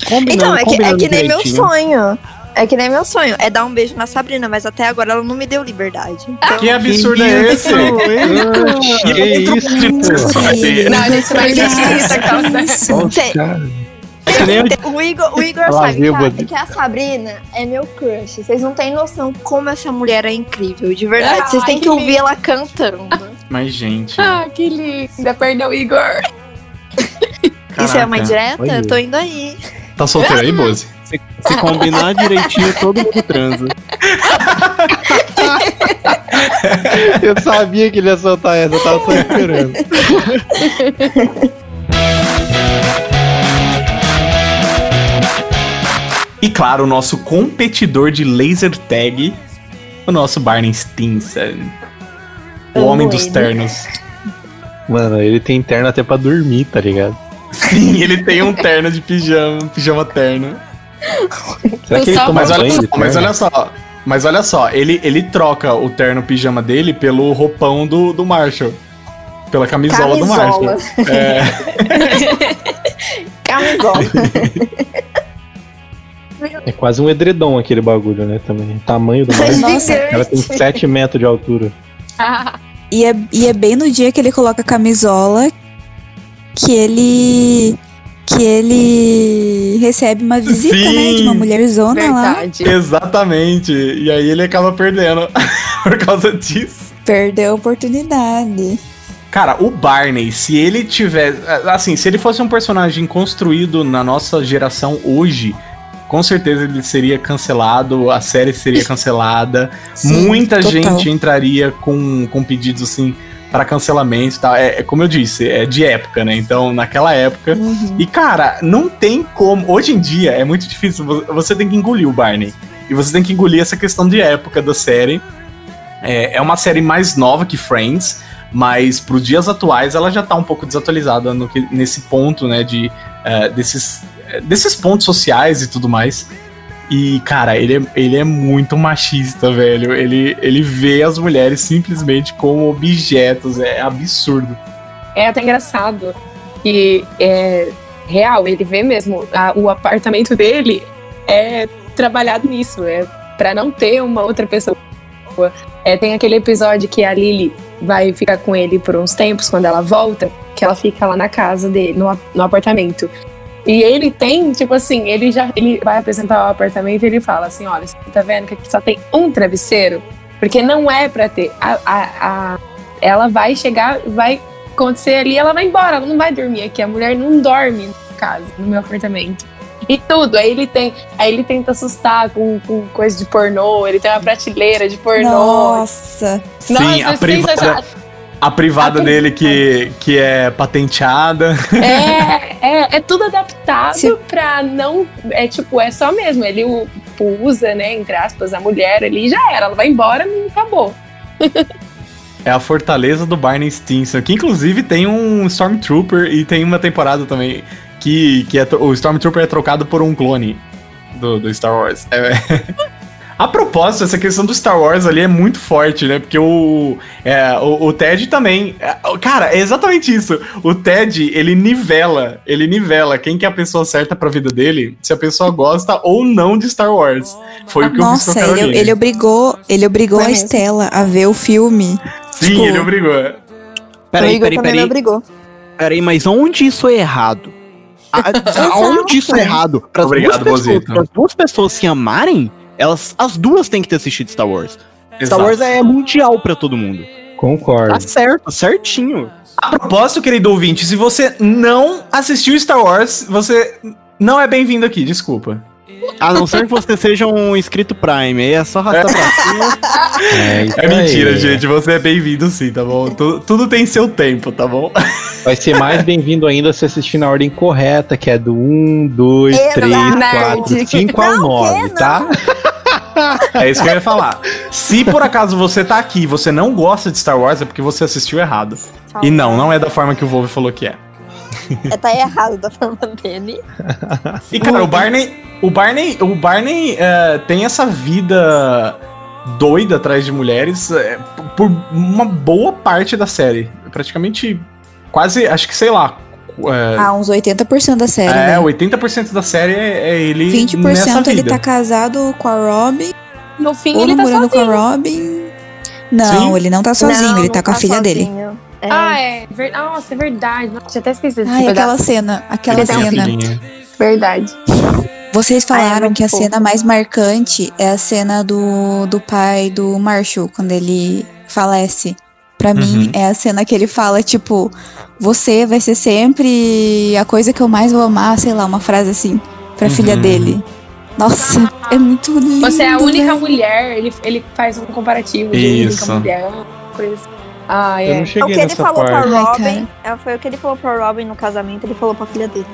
Combinando, Então, é que, é que nem meu sonho. É que nem meu sonho. É dar um beijo na Sabrina, mas até agora ela não me deu liberdade. Então, Que absurdo é esse? que isso? Gente. Não, a gente vai isso. Cê- Cara, Que o Igor, o Igor sabe que a, que a Sabrina é meu crush. Vocês não têm noção como essa mulher é incrível, de verdade. Ah, Vocês têm que que ouvir lindo. ela cantando. Mas, gente. Ah, que linda, perdeu o Igor. Isso é uma caraca. indireta? olha. Tô indo aí. Tá solteiro aí, Boze? Se, se combinar direitinho, todo mundo transa. eu sabia que ele ia soltar essa, eu tava só esperando. E claro, o nosso competidor de laser tag, o nosso Barney Stinson. O homem dos ternos. Mano, ele tem terno até pra dormir, tá ligado? Sim, ele tem um terno de pijama, um pijama terno. Será que ele toma Mas olha só, mas olha só. Mas olha só, ele, ele troca o terno pijama dele pelo roupão do, do Marshall. Pela camisola, do Camisola. Marshall. É, Camisola. É quase um edredom aquele bagulho, né? Também. O tamanho do Marshall. Cara tem 7 metros de altura. Ah, E é, e é bem no dia que ele coloca a camisola que ele. que ele recebe uma visita, Sim. né? De uma mulherzona lá. verdade. exatamente. E aí ele acaba perdendo por causa disso. Perdeu a oportunidade. Cara, o Barney, se ele tivesse. Assim, se ele fosse um personagem construído na nossa geração hoje, com certeza ele seria cancelado, a série seria cancelada. Sim, Muita total. gente entraria com, com pedidos assim para cancelamento e tal. É, é como eu disse, é de época, né? Então, naquela época. Uhum. E, cara, não tem como. Hoje em dia é muito difícil. vo- Você tem que engolir o Barney. E você tem que engolir essa questão de época da série. É, é uma série mais nova que Friends, mas pros dias atuais ela já tá um pouco desatualizada no que- nesse ponto, né? De, é, desses, é, desses pontos sociais e tudo mais. E, cara, ele é, ele é muito machista, velho. Ele, ele vê as mulheres simplesmente como objetos. É absurdo. É até engraçado que é real, ele vê mesmo a- o apartamento dele é trabalhado nisso, é para não ter uma outra pessoa. É, tem aquele episódio que a Lily vai ficar com ele por uns tempos quando ela volta, que ela fica lá na casa dele, no, no apartamento. E ele tem, tipo assim, ele já ele vai apresentar o apartamento e ele fala assim: olha, você tá vendo que aqui só tem um travesseiro? Porque não é pra ter. A, a, a- ela vai chegar, vai acontecer ali, ela vai embora, ela não vai dormir aqui. A mulher não dorme na casa, no meu apartamento. E tudo. Aí ele tem. Aí ele tenta assustar com, com coisa de pornô, ele tem uma prateleira de pornô. Nossa. Sim, Nossa, a é privada. A privada A dele que, que é patenteada. É, é, é tudo adaptado Se- pra não. É tipo, é só mesmo. Ele o- usa, né, entre aspas, a mulher ali e já era. Ela vai embora e acabou. É a fortaleza do Barney Stinson, que inclusive tem um Stormtrooper e tem uma temporada também que, que é, o Stormtrooper é trocado por um clone do, do Star Wars. É- A propósito, essa questão do Star Wars ali é muito forte, né? Porque o, é, o, o Ted também. é, Cara, é exatamente isso. O Ted, ele nivela. Ele nivela quem que é a pessoa certa pra vida dele, se a pessoa gosta ou não de Star Wars. Foi o que eu fiz com Nossa, a ele, ele obrigou, ele obrigou Foi a mesmo. Estela a ver o filme. Sim, tipo- ele obrigou. Peraí, peraí, peraí. obrigou. Peraí, mas onde isso é errado? A- Aonde isso é errado? Obrigado, duas pessoas, duas pessoas se amarem, elas, as duas têm que ter assistido Star Wars. Star Exato. Wars é mundial pra todo mundo. Tá Concordo. certo, certinho. A propósito, querido ouvinte, se você não assistiu Star Wars, você não é bem-vindo aqui, desculpa. A não ser que você seja um inscrito Prime, aí é só arrastar pra cima. É, isso É mentira, aí. gente. Você é bem-vindo sim, tá bom? Tu- tudo tem seu tempo, tá bom? Vai ser mais bem-vindo ainda se assistir na ordem correta, que é do 1, 2, 3, Exato. 4, 5 ao Não, 9, que tá? É isso que eu ia falar. Se por acaso você tá aqui e você não gosta de Star Wars, é porque você assistiu errado. E não, não é da forma que o Wolf falou que é. É, tá errado da forma dele. E cara, o Barney. O Barney, o Barney é, tem essa vida doida atrás de mulheres é, por uma boa parte da série. Praticamente quase, acho que sei lá. É, Ah, uns 80% da série, é, né? 80% da série é, é ele 20% nessa vida. ele tá casado com a Robin, No fim, ou ele tá namorando com sozinho. a Robin. Não, Sim. ele não tá sozinho, Não, ele não tá com a filha dele. sozinho. É. Ah, é. Ver... Nossa, é verdade. Nossa, tinha até esquecido desse Ai, aquela cena, aquela Ele cena. Verdade. Vocês Ai, é falaram muito que a fofo. cena mais marcante é a cena do, do pai do Marshall, quando ele falece. Pra mim, Uhum. é a cena que ele fala, tipo, você vai ser sempre a coisa que eu mais vou amar, sei lá, uma frase assim, pra filha Uhum. dele. Nossa, é muito lindo. Você é a única né? mulher, ele, ele faz um comparativo de Isso. única mulher, coisa assim. Ah, Eu é. O que ele falou pra parte. Ai, Robin, é, foi o que ele falou pra Robin no casamento, ele falou pra filha dele.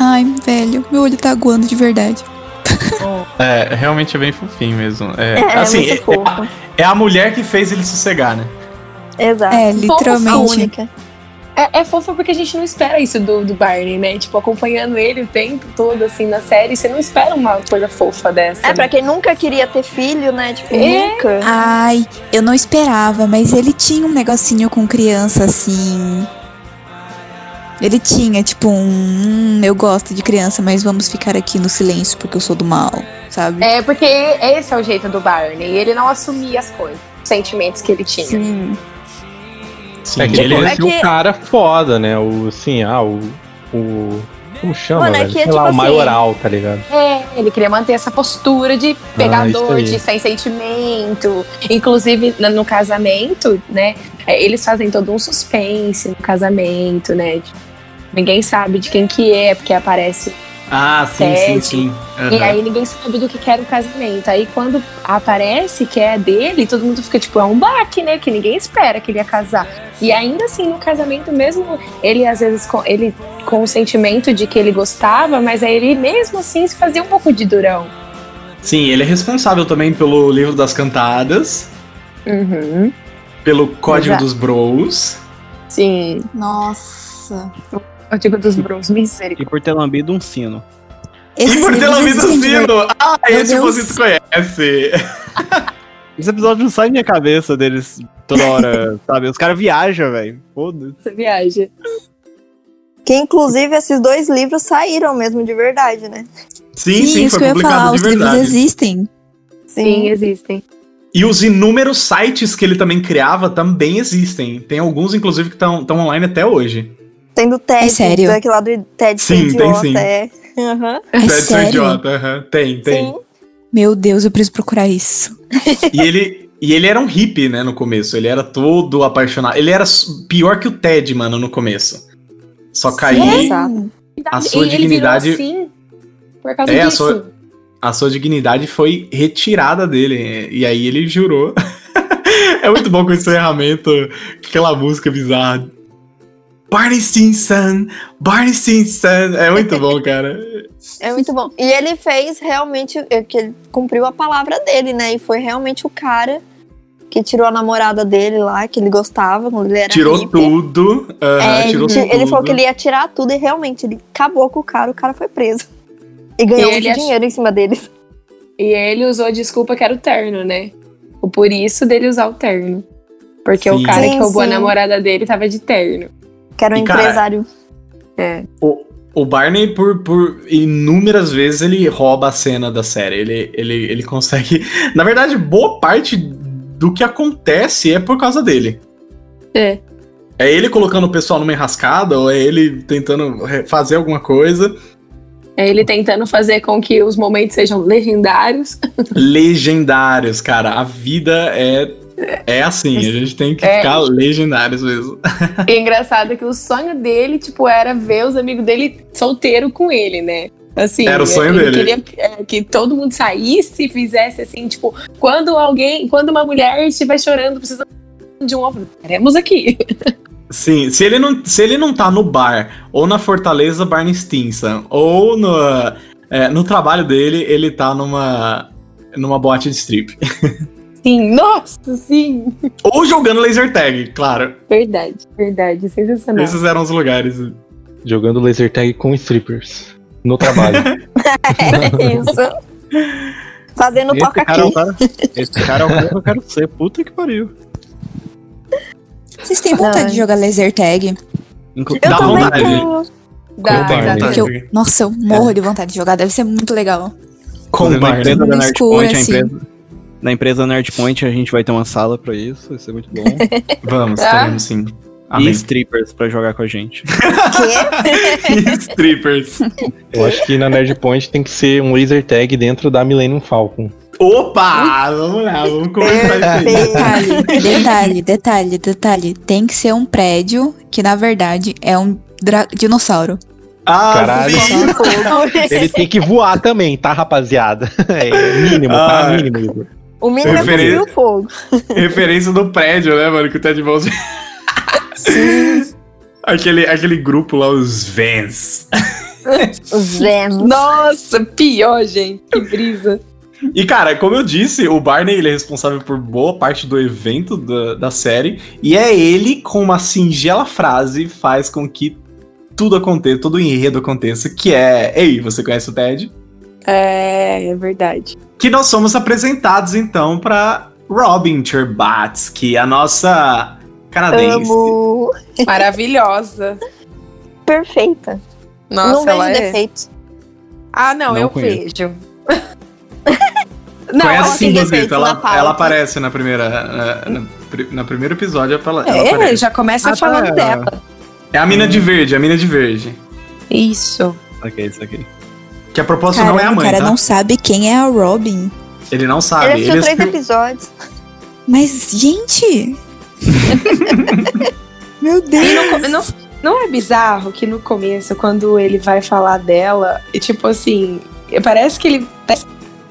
Ai, velho, meu olho tá aguando de verdade. É, realmente é bem fofinho mesmo. É, É, assim, muito é, fofo. é a mulher que fez ele sossegar, né? Exato. É, A literalmente. única. É, é fofo porque a gente não espera isso do, do Barney, né? Tipo, acompanhando ele o tempo todo, assim, na série, você não espera uma coisa fofa dessa. É, né? pra quem nunca queria ter filho, né? Tipo, É. nunca. Ai, eu não esperava, mas ele tinha um negocinho com criança assim. Ele tinha, tipo, um. "Hum, eu gosto de criança, mas vamos ficar aqui no silêncio porque eu sou do mal, sabe? É, porque esse é o jeito do Barney. Ele não assumia as coisas, os sentimentos que ele tinha. Sim. Sim, É que ele ele é parecia que- um cara foda, né? O, assim, ah, o. o como chama, Mano, é que, Sei lá, tipo o assim- maioral, tá ligado? É, ele queria manter essa postura de pegador, Ah, isso aí. de sem sentimento. Inclusive, no casamento, né? é, Eles fazem todo um suspense no casamento, né? Tipo, ninguém sabe de quem que é, porque aparece Ah, sim, sim, sim. E Aham. aí ninguém sabe do que que era o casamento. Aí quando aparece que é dele, todo mundo fica tipo, é um baque, né? Que ninguém espera que ele ia casar. E ainda assim, no casamento mesmo, ele às vezes com, ele com o sentimento de que ele gostava, mas aí ele mesmo assim se fazia um pouco de durão. Sim, ele é responsável também pelo livro das cantadas, Uhum. pelo código Exato. dos bros. Sim. Nossa. Eu digo dos bros, misericórdia. E por ter lambido um sino. E por ter lambido existe, sino! Ah, Meu esse Deus. você conhece! Esse episódio não sai da minha cabeça deles toda hora, sabe? Os caras viajam, velho. Foda-se. Você viaja. Que inclusive esses dois livros saíram mesmo de verdade, né? Sim, sim, isso foi que eu ia publicado falar, de os livros verdade. existem. Sim, existem. E os inúmeros sites que ele também criava também existem. Tem alguns, inclusive, que estão online até hoje. Tem do Ted, É sério? daquele lá do Ted Sim, ser tem idiota, sim. é. Aham. É ser sério? idiota, aham. Tem, tem. Sim. Meu Deus, eu preciso procurar isso. E ele, e ele era um hippie, né, no começo. Ele era todo apaixonado. Ele era pior que o Ted, mano, no começo. Só que aí Exato. A sua e dignidade- ele virou assim por causa É, a disso. sua- a sua dignidade foi retirada dele. E aí ele jurou. é muito bom com o encerramento, aquela música bizarra. Barney Stinson, Barney Stinson. É muito bom, cara. É muito bom. E ele fez realmente, é, que ele cumpriu a palavra dele, né? E foi realmente o cara que tirou a namorada dele lá, que ele gostava, quando ele era Tirou hippie. tudo. aham, É, tirou ti- tudo. ele falou que ele ia tirar tudo e realmente ele acabou com o cara, o cara foi preso. E ganhou E ele muito ach- dinheiro em cima deles. E ele usou a desculpa que era o terno, né? O por isso dele usar o terno. Porque o Sim. cara Sim, que roubou a sim. namorada dele tava de terno. Que era um E, cara, empresário. É. O, o Barney, por, por inúmeras vezes, ele rouba a cena da série. Ele, ele, ele consegue. Na verdade, boa parte do que acontece é por causa dele. É. É ele colocando o pessoal numa enrascada, ou é ele tentando fazer alguma coisa. É ele tentando fazer com que os momentos sejam legendários. Legendários, cara. A vida é. É assim, a gente tem que É. ficar legendários mesmo. E é engraçado que o sonho dele, tipo, era ver os amigos dele solteiro com ele, né? Assim, Era o sonho ele dele. queria é, que todo mundo saísse e fizesse assim, tipo, quando alguém, quando uma mulher estiver chorando, precisando de um ovo, queremos aqui. Sim, se ele, não, se ele não tá no bar, ou na Fortaleza Barney Stinson, ou no, é, no trabalho dele, ele tá numa, numa boate de strip. Sim, nossa, sim. ou jogando laser tag, claro. Verdade, verdade, sensacional. Esses eram os lugares. Jogando laser tag com strippers. No trabalho. Isso. Fazendo Esse toca cara, é aqui. cara, esse cara é o cara que eu quero ser. Puta que pariu. Vocês têm vontade Ai. de jogar laser tag? Inclu- Eu Dá também vontade. tenho. Dá, dá, eu, nossa, eu morro de vontade de jogar, deve ser muito legal. Com Barney. empresa da Point, a assim. empresa, na empresa Nerd Point a gente vai ter uma sala pra isso, vai ser muito bom. Vamos, Ah. teremos sim. e Amém. strippers pra jogar com a gente. Quê? Strippers. Eu acho que na Nerd Point tem que ser um laser tag dentro da Millennium Falcon. Opa! Vamos lá, vamos começar isso aí. Detalhe, detalhe, detalhe, detalhe. Tem que ser um prédio que, na verdade, é um dinossauro. Ah, Caralho. sim. Ele tem que voar também, tá, rapaziada? É mínimo, tá? Ah. Mínimo. Igor. O mínimo é Referência. cuspir o fogo. Referência do prédio, né, mano? Que o Ted Mosby. aquele, aquele grupo lá, os Vans. Os Vans. Nossa, pior, gente. Que brisa. E, cara, como eu disse, o Barney ele é responsável por boa parte do evento da, da série. E é ele, com uma singela frase, faz com que tudo aconteça, todo o enredo aconteça, que é... Ei, você conhece o Ted? É, é verdade. Que nós somos apresentados, então, pra Robin Cherbatsky, a nossa canadense. Amo. Maravilhosa. Perfeita. Nossa, não vejo ela é. defeitos. Ah, não, Não eu conheço. vejo. não, Conhece ela sim, defeitos Ela, na ela aparece na primeira. Na, na, pri- no primeiro episódio, ela, ela é, aparece. já começa Ah, tá. falando dela. É a mina de verde, a mina de verde. Isso. Ok, isso aqui. Que a proposta não é a Caramba, o mãe, cara tá? não sabe quem é a Robin. Ele não Ele sabe. assistiu Ele três episódios. Mas, gente... Meu E Deus. no co- não, não é bizarro que no começo, quando ele vai falar dela, e tipo assim, parece que ele parece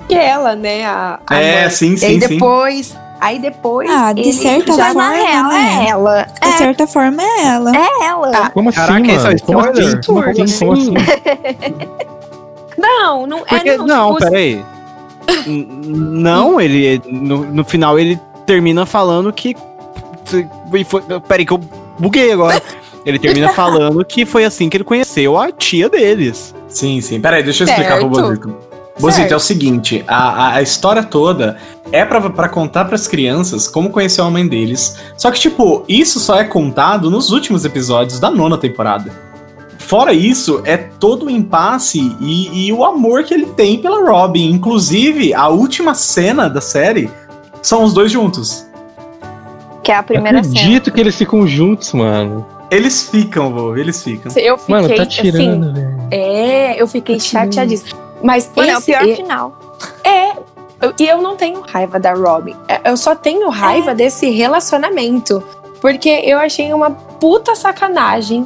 que é ela, né? A, a É, mãe. sim, E sim, aí sim. depois. Aí depois. Ah, de ele certa já Mas na forma, real né? é ela. De certa forma, é ela. É ela. Ah, Como assim, Caraca, isso é mano? Como assim? Como assim? Não, não Porque, é. não, Não, tipo, peraí. Não, ele. No, no final ele termina falando que. foi- Peraí, que eu buguei agora. Ele termina falando que foi assim que ele conheceu a tia deles. Sim, sim. Peraí, deixa eu explicar pro Certo. Bozito. Bozito, Certo. é o seguinte: a, a, a história toda é pra, pra contar pras crianças como conheceu a mãe deles. Só que, tipo, isso só é contado nos últimos episódios da nona temporada. Fora isso, é todo o impasse e, e o amor que ele tem pela Robin. Inclusive, a última cena da série são os dois juntos. Que é a primeira cena. Acredito que eles ficam juntos, mano. Eles ficam, vô, eles ficam. Eu fiquei Mano, tá assim. tirando, velho. É, eu fiquei chateadíssima. Mas Mano, é o esse, pior é- final. É. eu- E eu não tenho raiva da Robin. É, Eu só tenho raiva desse relacionamento. Porque eu achei uma puta sacanagem.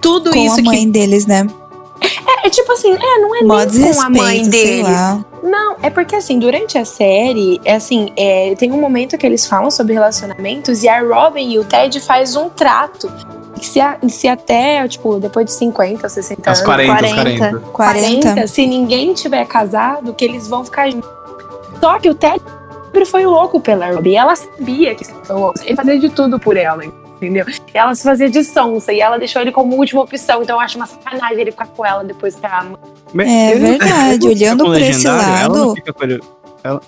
Tudo Com isso a mãe deles, né? que. É, é tipo assim, é, não é Mó nem com a mãe deles. Não, é porque assim, durante a série, é assim, é, tem um momento que eles falam sobre relacionamentos e a Robin e o Ted faz um trato. Que se, a- se até, tipo, depois de 50, 60 Aos anos. 40, aos 40. 40. 40. se ninguém tiver casado, que eles vão ficar juntos. Só que o Ted sempre foi louco pela Robin. E ela sabia que foi louco. Ele fazia de tudo por ela, entendeu? E ela se fazia de sonsa e ela deixou ele como última opção. Então eu acho uma sacanagem ele ficar com ela depois que a É Ele verdade, olhando por esse legendário, Ela não lado- fica com ele. Ela...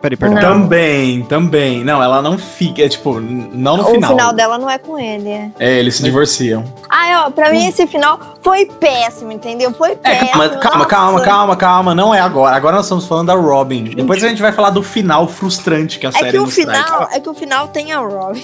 Peraí, perdão. Não. Também, também. Não, ela não fica, é, tipo, não no o final. final. dela não é com ele. É. É, eles se divorciam. Ah, ó, pra mim esse final foi péssimo, entendeu? Foi É, péssimo. calma, calma, nossa. calma, calma, calma. Não é agora. Agora nós estamos falando da Robin. Depois a gente vai falar do final frustrante que a É série que o traz. final, é que o final tem a Robin.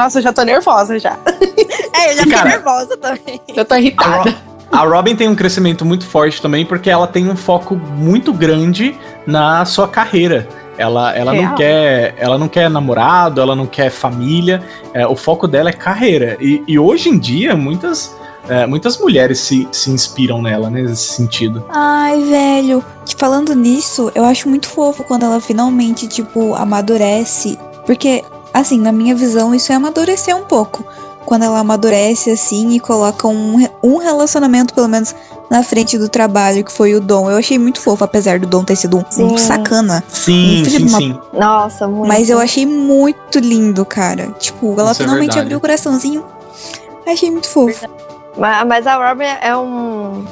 Nossa, eu já tô nervosa já. É, eu já fiquei Cara, nervosa também. Eu tô A, irritada. Ro- a Robin tem um crescimento muito forte também, porque ela tem um foco muito grande na sua carreira. Ela, ela, não quer, ela não quer namorado, ela não quer família. É, o foco dela é carreira. E, e hoje em dia, muitas, é, muitas mulheres se, se inspiram nela, né, nesse sentido. Ai, velho. Falando nisso, eu acho muito fofo quando ela finalmente, tipo, amadurece. Porque, assim, na minha visão, isso é amadurecer um pouco. Quando ela amadurece, assim, e coloca um, um relacionamento, pelo menos, na frente do trabalho, que foi o Dom. Eu achei muito fofo, apesar do Dom ter sido um, um Sim. sacana. Sim, sim, uma sim. Nossa, muito. Mas eu achei muito lindo, cara. Tipo, ela Isso é finalmente verdade. abriu o coraçãozinho. Achei muito fofo. Ma- Mas a Robin é um.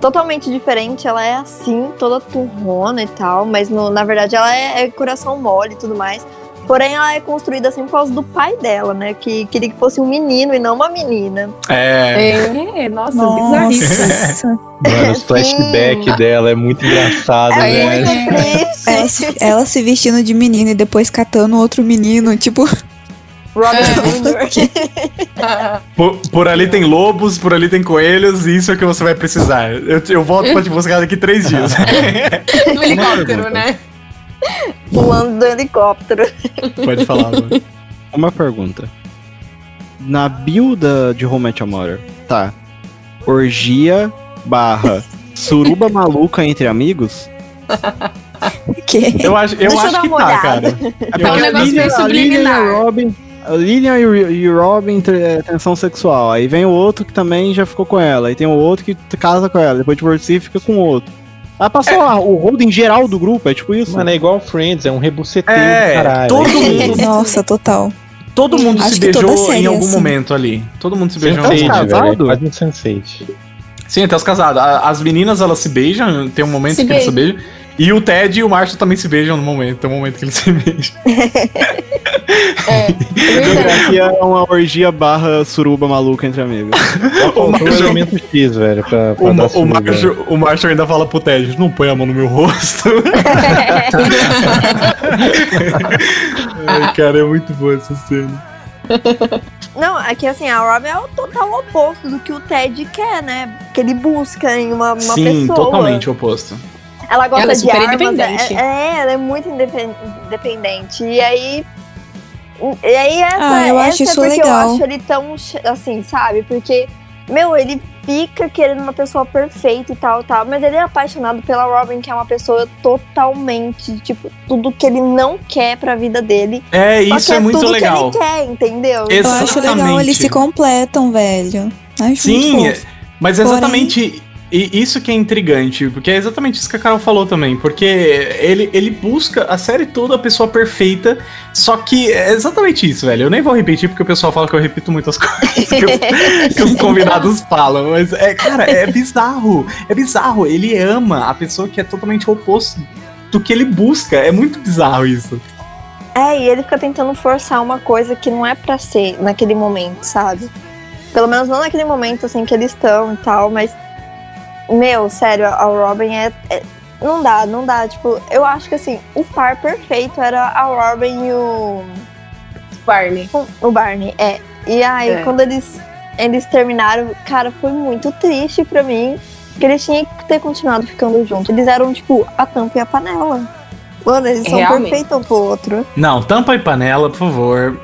Totalmente diferente, ela é assim, toda turrona e tal, mas no- na verdade ela é, é coração mole e tudo mais. Porém, ela é construída assim por causa do pai dela, né? Que queria que fosse um menino e não uma menina. É. É, nossa, bizarríssimo. Nossa. Mano, os flashbacks dela é muito engraçado, É né? muito Ela, triste. se- ela se vestindo de menino e depois catando outro menino. Tipo, Robin Jr. Por, por ali tem lobos, por ali tem coelhos, e isso é o que você vai precisar. Eu, eu volto pra te buscar daqui três dias. No helicóptero, né? pulando do helicóptero. Pode falar, mano. Uma pergunta. Na build de Home Your Mother, tá. Orgia barra suruba maluca entre amigos? que? Eu acho, eu Deixa eu acho dar que tá, cara. É Eu porque um a negócio Lilian, meio a Lilian e subliminar. Robin. A Lilian e Robin é, tensão sexual. Aí vem o outro que também já ficou com ela. Aí tem o outro que casa com ela. Depois divorcia e fica com o outro. Aí passou lá, o holding geral do grupo, é tipo isso. Mano, é igual Friends, é um rebuceteio É, caralho. todo mundo, Nossa, total. todo mundo Acho se beijou em é algum assim. momento ali. Todo mundo se beijou em Sense8, algum momento. é um Sense8. Sim, até os casados. As meninas, elas se beijam, tem um momento Se que eles se beijam. E o Ted e o Marshall também se beijam no momento. Tem um momento que eles se beijam. É, é. Aqui é uma orgia barra suruba maluca entre amigos. O Marshall- elemento X, velho, pra, pra O, Ma- o. Marshall, o Marshall ainda fala pro Ted, não põe a mão no meu rosto. Ai, cara, é muito boa essa cena. Não, é que assim, a Robin é o total oposto do que o Ted quer, né? Que ele busca em uma, uma Sim, pessoa. totalmente oposto. Ela gosta Ela é de super armas. independente. É, é, ela é muito indepen- independente. E aí. E aí essa, Ah, eu essa acho é isso porque legal. eu acho ele tão assim, sabe? Porque, meu, ele fica querendo uma pessoa perfeita e tal, tal. Mas ele é apaixonado pela Robin, que é uma pessoa totalmente, tipo, tudo que ele não quer pra vida dele. É, isso que é muito tudo legal. que ele quer, entendeu? Ex- Eu acho legal, Exatamente. eles se completam, velho. Acho Sim, muito fofo. mas Porém- exatamente e isso que é intrigante, porque é exatamente isso que a Carol falou também, porque ele, ele busca a série toda a pessoa perfeita, só que é exatamente isso, velho. Eu nem vou repetir porque o pessoal fala que eu repito muitas coisas que, os- que os convidados falam, mas é, cara, é bizarro, é bizarro. Ele ama a pessoa que é totalmente o oposto do que ele busca, é muito bizarro isso. É, e ele fica tentando forçar uma coisa que não é pra ser naquele momento, sabe? Pelo menos não naquele momento, assim, que eles estão e tal, mas. Meu, sério, a Robin é, é- Não dá, não dá. Tipo, eu acho que assim, o par perfeito era a Robin e o. Barney. O Barney, é. E aí, É. quando eles, eles terminaram, cara, foi muito triste pra mim. Porque eles tinham que ter continuado ficando juntos. Eles eram, tipo, a tampa e a panela. Mano, eles são Realmente. perfeitos um pro outro. Não, tampa e panela, por favor.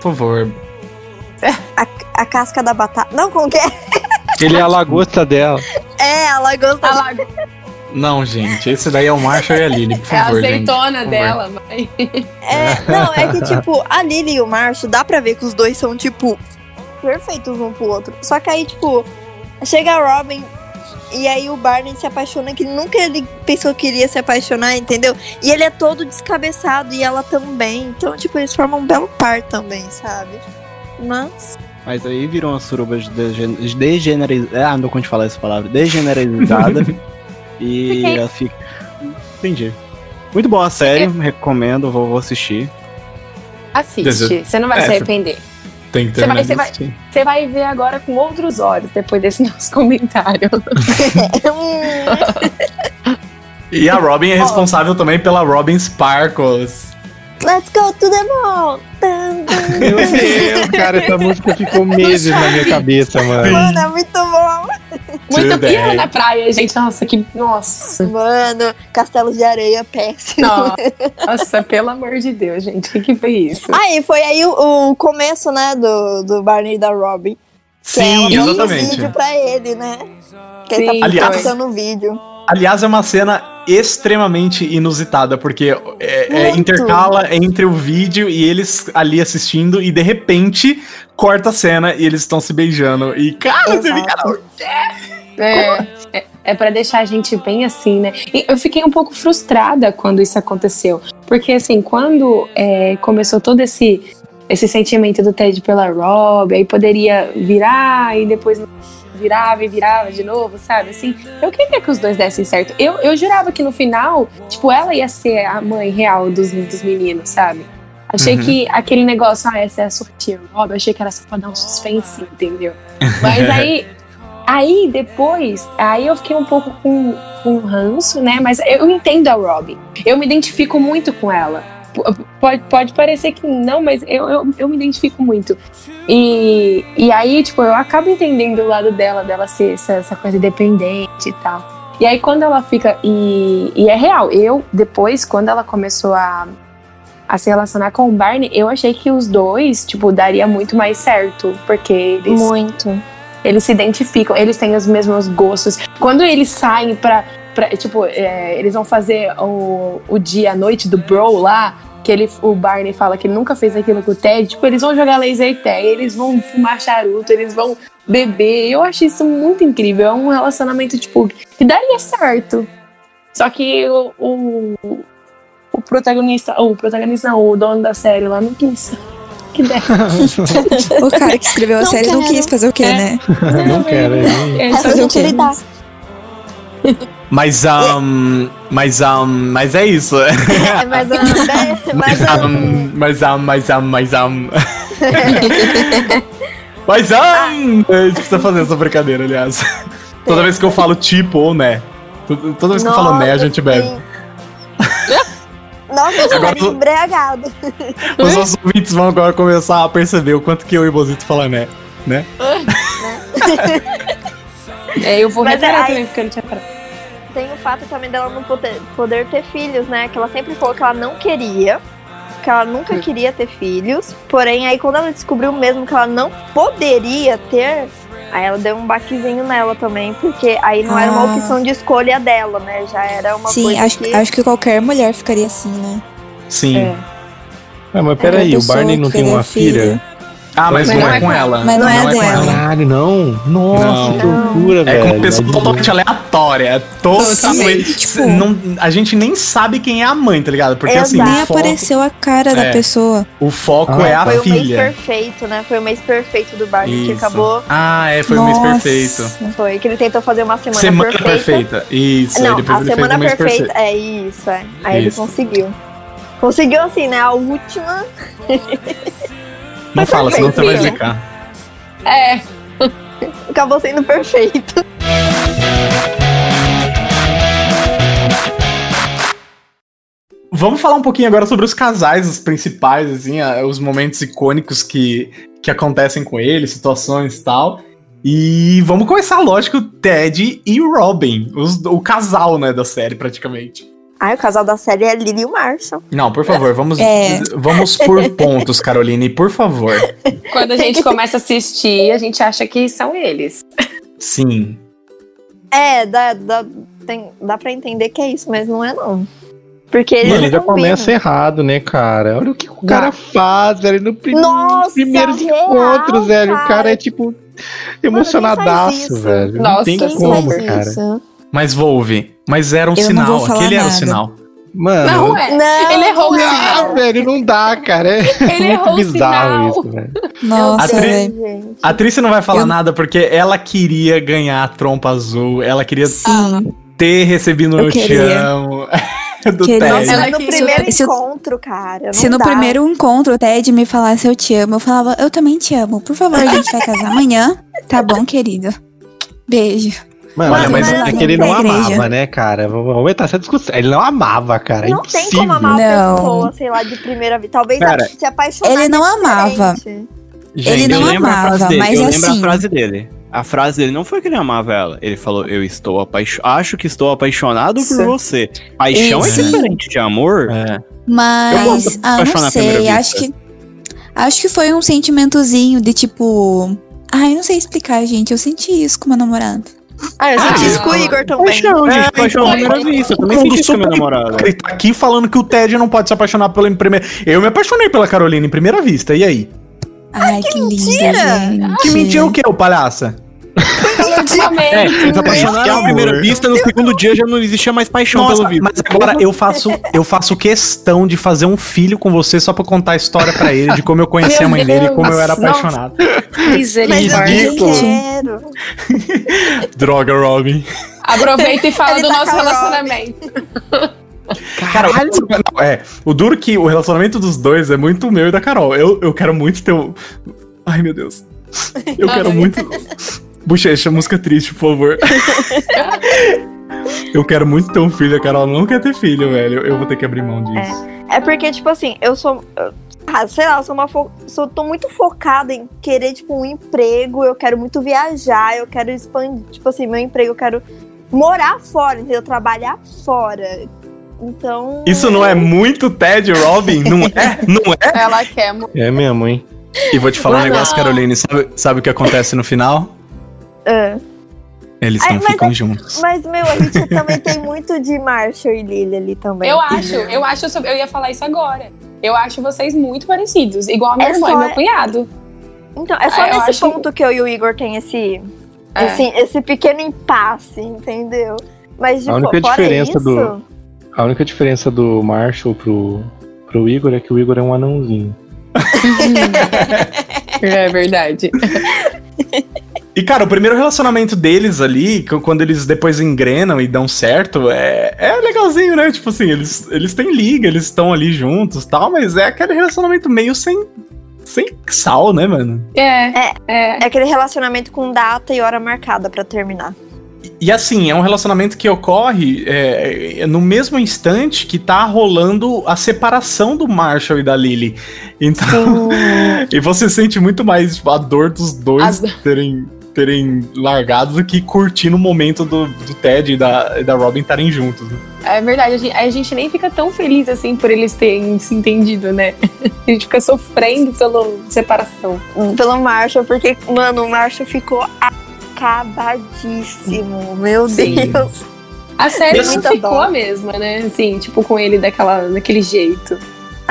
Por favor. A casca da batata. Não, como que é? Ele é a lagosta dela. É, a lagosta. A lago- Não, gente, esse daí é o Marshall e a Lily, por é a favor, gente. azeitona por dela, vai. É, não, é que, tipo, a Lily e o Marshall, dá pra ver que os dois são, tipo, perfeitos um pro outro. Só que aí, tipo, chega a Robin e aí o Barney se apaixona, que nunca ele pensou que iria se apaixonar, entendeu? E ele é todo descabeçado e ela também. Então, tipo, eles formam um belo par também, sabe? Mas. Mas aí viram uma suruba degenerizada. Ah, não consigo falar essa palavra. Degenerizada. e ela fica. Entendi. Muito boa a série, recomendo, vou, vou assistir. Assiste, você não vai É, se arrepender. Tem que Você terminar vai- você vai-. Você vai ver agora com outros olhos depois desse nosso comentário. E a Robin é responsável também pela Robin Sparkles. Let's go to the mall! Meu Deus, cara, essa música ficou meses na minha cabeça, mano. Mano, é muito bom! Muito pior na praia, gente. Nossa, que. Nossa. Mano, castelos de areia péssimo. Nossa, pelo amor de Deus, gente. O que, que foi isso? Aí, foi aí o, o começo, né, do, do Barney e da Robin. Sim, manda um exatamente. vídeo pra ele, né? Que ele Sim, tá Aliás- passando o vídeo. Aliás, é uma cena extremamente inusitada, porque é, é, Muito. intercala entre o vídeo e eles ali assistindo, e de repente corta a cena e eles estão se beijando. E, cara, você fica. Exato. É, é, é para deixar a gente bem assim, né? E eu fiquei um pouco frustrada quando isso aconteceu. Porque, assim, quando é, começou todo esse, esse sentimento do Ted pela Rob, aí poderia virar e depois virava e virava de novo, sabe? Assim, eu queria que os dois dessem certo. Eu, eu jurava que no final, tipo, ela ia ser a mãe real dos, dos meninos, sabe? Achei Uhum. que aquele negócio, ah, essa é a sua tia Rob, achei que era só pra dar um suspense, entendeu? Mas aí, aí depois, aí eu fiquei um pouco com, com ranço, né? Mas eu entendo a Robin. Eu me identifico muito com ela. Pode, pode parecer que não, mas eu, eu, eu me identifico muito. E, e aí, tipo, eu acabo entendendo o lado dela, dela ser essa, essa coisa independente e tal. E aí, quando ela fica. E, e é real, eu, depois, quando ela começou a, a se relacionar com o Barney, eu achei que os dois, tipo, daria muito mais certo. Porque eles Muito. eles se identificam, eles têm os mesmos gostos. Quando eles saem pra. Pra tipo, é, eles vão fazer o, o dia, a noite do Bro lá, que ele, o Barney fala que ele nunca fez aquilo com o Ted. Tipo, eles vão jogar laser tag, eles vão fumar charuto, eles vão beber. Eu acho isso muito incrível. É um relacionamento, tipo, que daria certo. Só que o, o, o protagonista, o protagonista, não, o dono da série lá não quis. Que dessa. O cara que escreveu a Não série não quero. quis fazer o quê, É. né? Não quero. hein? É, Essa fazer o quê? Mas, um, mas, um, mas é isso. É, mas, ah, né, mas, ah, um, mas, um, mas, um, mas, um. Mas, um. A gente precisa fazer essa brincadeira, aliás. Toda vez que eu falo tipo ou né. Toda vez que eu falo né, a nossa, gente bebe. Nossa, eu Agora tô embriagado. Os nossos ouvintes vão agora começar a perceber o quanto que eu e o Bozito falam né. Né? É, eu vou Mas reparar aí- também, porque eu não tinha parado. Tem o fato também dela não poder, poder ter filhos, né? Que ela sempre falou que ela não queria. Que ela nunca queria ter filhos. Porém, aí quando ela descobriu mesmo que ela não poderia ter, aí ela deu um baquezinho nela também. Porque aí não era uma Ah. opção de escolha dela, né? Já era uma Sim, coisa acho, que... acho que qualquer mulher ficaria assim, né? Sim. É. Ah, mas peraí, o pessoa Barney não tem uma filha? Ah, mas, Mas não, é com ela. Mas não é com dela. ela. Caralho, não. Nossa, Não. que loucura, É velho. com uma pessoa totalmente aleatória. É totalmente. Tipo- não, a gente nem sabe quem é a mãe, tá ligado? Porque assim, Exato. Nem foco, apareceu a cara É. da pessoa. o foco Ah, é a Foi o mês filha. perfeito, né? Foi o mês perfeito do Barney, que acabou. Ah, é, foi o mês Nossa. perfeito. Foi que ele tentou fazer uma semana, Semana perfeita. perfeita. Isso, Não, a ele semana perfeita. perfeito. É isso, é. Aí ele Isso. conseguiu. Conseguiu assim, né? A última. Não Foi fala, senão você vai zicar. É, Acabou sendo perfeito. Vamos falar um pouquinho agora sobre os casais, os principais, assim, os momentos icônicos que, que acontecem com eles, situações e tal. E vamos começar, lógico, Ted e Robin, os- o casal, né, da série, praticamente. Ai, o casal da série é Lily e o Marshall. Não, por favor, vamos, É. vamos por pontos, Caroline, por favor. quando a gente começa a assistir, a gente acha que são eles. Sim. É, dá, dá, tem, dá pra entender que é isso, mas não é não. Porque eles Mano, não já começa errado, né, cara? Olha o que o cara faz, velho. No prim Nossa, nos primeiros real, encontros, velho. O cara. é tipo emocionadaço, velho. Não Nossa, tem Quem como, faz cara. isso? Mas Volve, mas era um Eu não sinal, vou falar aquele era o nada. sinal. Mano. Não é. Não, Ele errou o. Ah, sinal. velho, não dá, cara. É Ele muito errou o bizarro sinal. isso, velho. Nossa, Atri- velho. gente. A Trícia não vai falar Eu- nada porque ela queria ganhar a trompa azul, ela queria Sim. ter recebido Eu no Te. Amo do Queria. Ted. Nossa, Ela no quis- primeiro se encontro, cara. não Se no dá. primeiro encontro o Ted me falasse eu te amo, eu falava, eu também te amo. Por favor, a gente vai casar amanhã. Tá bom, querido. Beijo. Mano, Olha, mas é assim, que ele não amava, né, cara? Vamos aumentar essa discussão. Ele não amava, cara. É Não tem como amar uma pessoa, sei lá, de primeira vez. Talvez Cara, se apaixonar. ele não amava. diferente. Ele eu não lembro amava, dele, mas eu lembro assim- a frase dele. A frase dele não foi que ele amava ela. Ele falou, eu estou apaixonado. Acho que estou apaixonado por Isso. você. Paixão é diferente de amor. É. Eu Mas, ah, não sei, acho que acho que foi um sentimentozinho de tipo, Ai, não sei explicar, gente. Eu senti isso com meu namorado. Ah, eu senti Ah, isso com o Igor também. Paixão, gente. É, Paixão à então, primeira vista. Eu também senti isso com a minha namorada. Ele tá aqui falando que o Ted não pode se apaixonar pela em primeira. Eu me apaixonei pela Carolina em primeira vista. E aí? Ai, que, linda, mentira! gente. Que mentira o quê, ô palhaça? Também. É, eles apaixonaram Que à amor. primeira vista, no segundo dia já não existia mais paixão Nossa, pelo Vitor. mas agora eu faço, eu faço questão de fazer um filho com você só pra contar a história pra ele de como eu conheci Meu a mãe dele e como eu Deus, era apaixonado. Misericórdia. Droga, Robin. Aproveita e fala Ele do tá nosso relacionamento. Cara, o- não, é, o duro que o relacionamento dos dois é muito meu e da Carol. Eu, eu quero muito ter um... Ai, meu Deus. Eu quero muito... Bochecha, música triste, por favor. Eu quero muito ter um filho, a Carol não quer ter filho, velho. Eu vou ter que abrir mão disso. É porque, tipo assim, eu sou. eu- Ah, sei lá, eu sou uma. Fo... Sou, tô muito focada em querer, tipo, um emprego. Eu quero muito viajar. Eu quero expandir. Tipo assim, meu emprego, eu quero morar fora, entendeu? Trabalhar fora. Então. Isso não é muito Ted Robin? Não é? Não é? Ela quer. É mesmo, hein? E vou te falar um Não. negócio, Caroline. Sabe, sabe o que acontece no final? É. Eles Ai, não mas ficam juntos. Mas, meu, a gente também tem muito de Marshall e Lily ali também. Eu acho, eu acho, eu ia falar isso agora. Eu acho vocês muito parecidos, igual a minha É irmã só- e meu cunhado. Então, é só Ah, eu nesse acho- ponto que eu e o Igor tem esse. É. Esse, esse pequeno impasse, entendeu? Mas de A única fo- fora diferença isso, do- A única diferença do Marshall pro, pro Igor é que o Igor é um anãozinho. É verdade. E, cara, o primeiro relacionamento deles ali, quando eles depois engrenam e dão certo, é, é legalzinho, né? Tipo assim, eles, eles têm liga, eles estão ali juntos e tal, mas é aquele relacionamento meio sem, sem sal, né, mano? É, é. é aquele relacionamento com data e hora marcada pra terminar. E assim, é um relacionamento que ocorre é, é, no mesmo instante que tá rolando a separação do Marshall e da Lily. Então. e você sente muito mais a dor dos dois A terem, terem largado do que curtindo o momento do, do Ted e da, da Robin estarem juntos. né? É verdade, a gente, a gente nem fica tão feliz assim por eles terem se entendido, né? A gente fica sofrendo pela separação. Pelo Marshall, porque, mano, o Marshall ficou acabadíssimo. Meu Sim. Deus. A série não ficou dó. a mesma, né? Assim, tipo, com ele daquela, daquele jeito.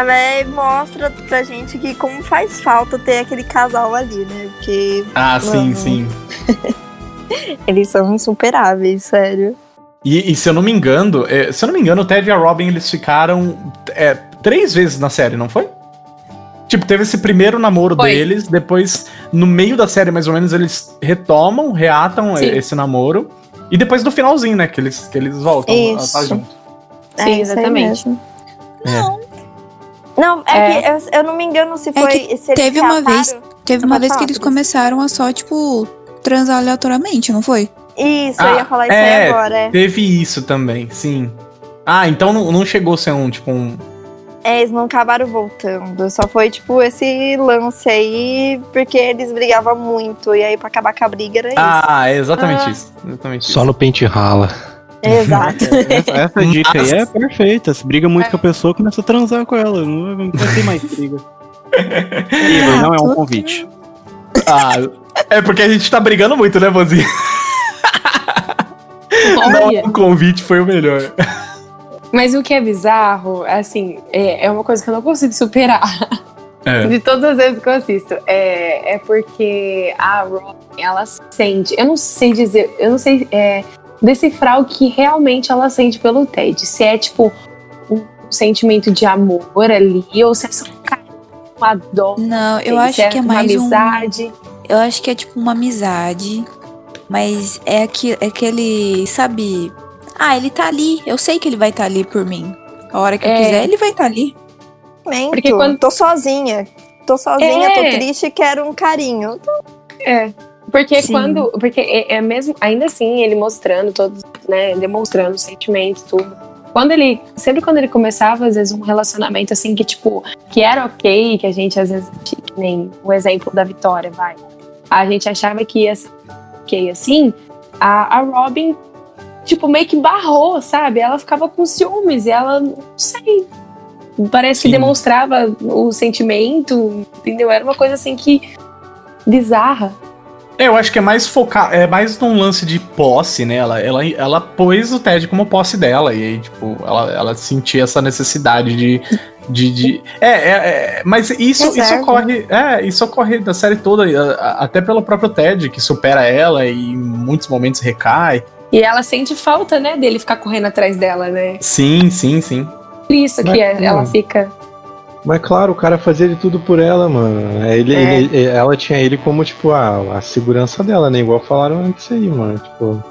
Mas mostra pra gente que como faz falta ter aquele casal ali, né? Porque Ah, sim, Uhum. sim. eles são insuperáveis, sério. E, e se eu não me engano, é, se eu não me engano, o Ted e a Robin eles ficaram é, três vezes na série, não foi? Tipo, teve esse primeiro namoro Foi. deles, depois, no meio da série, mais ou menos, eles retomam, reatam Sim. esse namoro. E depois no finalzinho, né? Que eles, que eles voltam a Isso. estar juntos. Sim, É, isso aí exatamente. mesmo. É. Não, é, É. que eu, eu não me engano se foi. que se eles teve uma vez- Teve uma vez que eles começaram a só, tipo, transar aleatoriamente, não foi? Isso, Ah, eu ia falar isso é. aí agora. É. Teve isso também, sim. Ah, então não, não chegou a ser um, tipo, um. É, eles não acabaram voltando. Só foi, tipo, esse lance aí, porque eles brigavam muito. E aí, pra acabar com a briga, era isso. Ah, é exatamente Ah. isso. Exatamente Só isso. no pente rala. Exato. Essa, essa dica aí é perfeita. Se briga muito com a pessoa, começa a transar com ela. Não não vai ter mais briga. Igor, não é um convite. Ah, é porque a gente tá brigando muito, né, Bozinho? Não, o convite foi o melhor. mas o que é bizarro, assim, é, é uma coisa que eu não consigo superar. É. De todas as vezes que eu assisto. É, é porque a Robin, ela sente. Eu não sei dizer. Eu não sei é, decifrar o que realmente ela sente pelo Ted. Se é, tipo, um sentimento de amor ali, ou se é só um carinho, uma dó. Não, eu se acho que é uma mais um. amizade. Eu acho que é tipo uma amizade. Mas é, aqui, é aquele, sabe? Ah, ele tá ali. Eu sei que ele vai estar ali por mim. A hora que eu É. quiser, ele vai estar ali. Porque Porque quando- Tô sozinha. Tô sozinha, É. tô triste, quero um carinho. É. Porque Sim. quando. Porque é, é mesmo. Ainda assim, ele mostrando todos, né? Demonstrando os sentimentos, tudo. Quando ele. Sempre quando ele começava, às vezes, um relacionamento assim que, tipo, que era ok, que a gente, às vezes, que nem o exemplo da Vitória, vai. A gente achava que ia ser ok assim. A, a Robin, tipo, meio que barrou, sabe? Ela ficava com ciúmes e ela, não sei. Parece que Sim. demonstrava o sentimento, entendeu? Era uma coisa assim que. bizarra. Eu acho que é mais focar, é mais num lance de posse, né? Ela, ela, ela pôs o Ted como posse dela, e aí, tipo, ela, ela sentia essa necessidade de. de, de é, é, é, mas isso, É isso ocorre. É, isso ocorre da série toda, até pelo próprio Ted, que supera ela e em muitos momentos recai. E ela sente falta, né, dele ficar correndo atrás dela, né? Sim, sim, sim. Por isso que é- ela mano, fica. Mas claro, o cara fazia de tudo por ela, mano. É, Ele, É. ele- ela tinha ele como, tipo, a, a segurança dela, né? Igual falaram antes aí, mano. Tipo,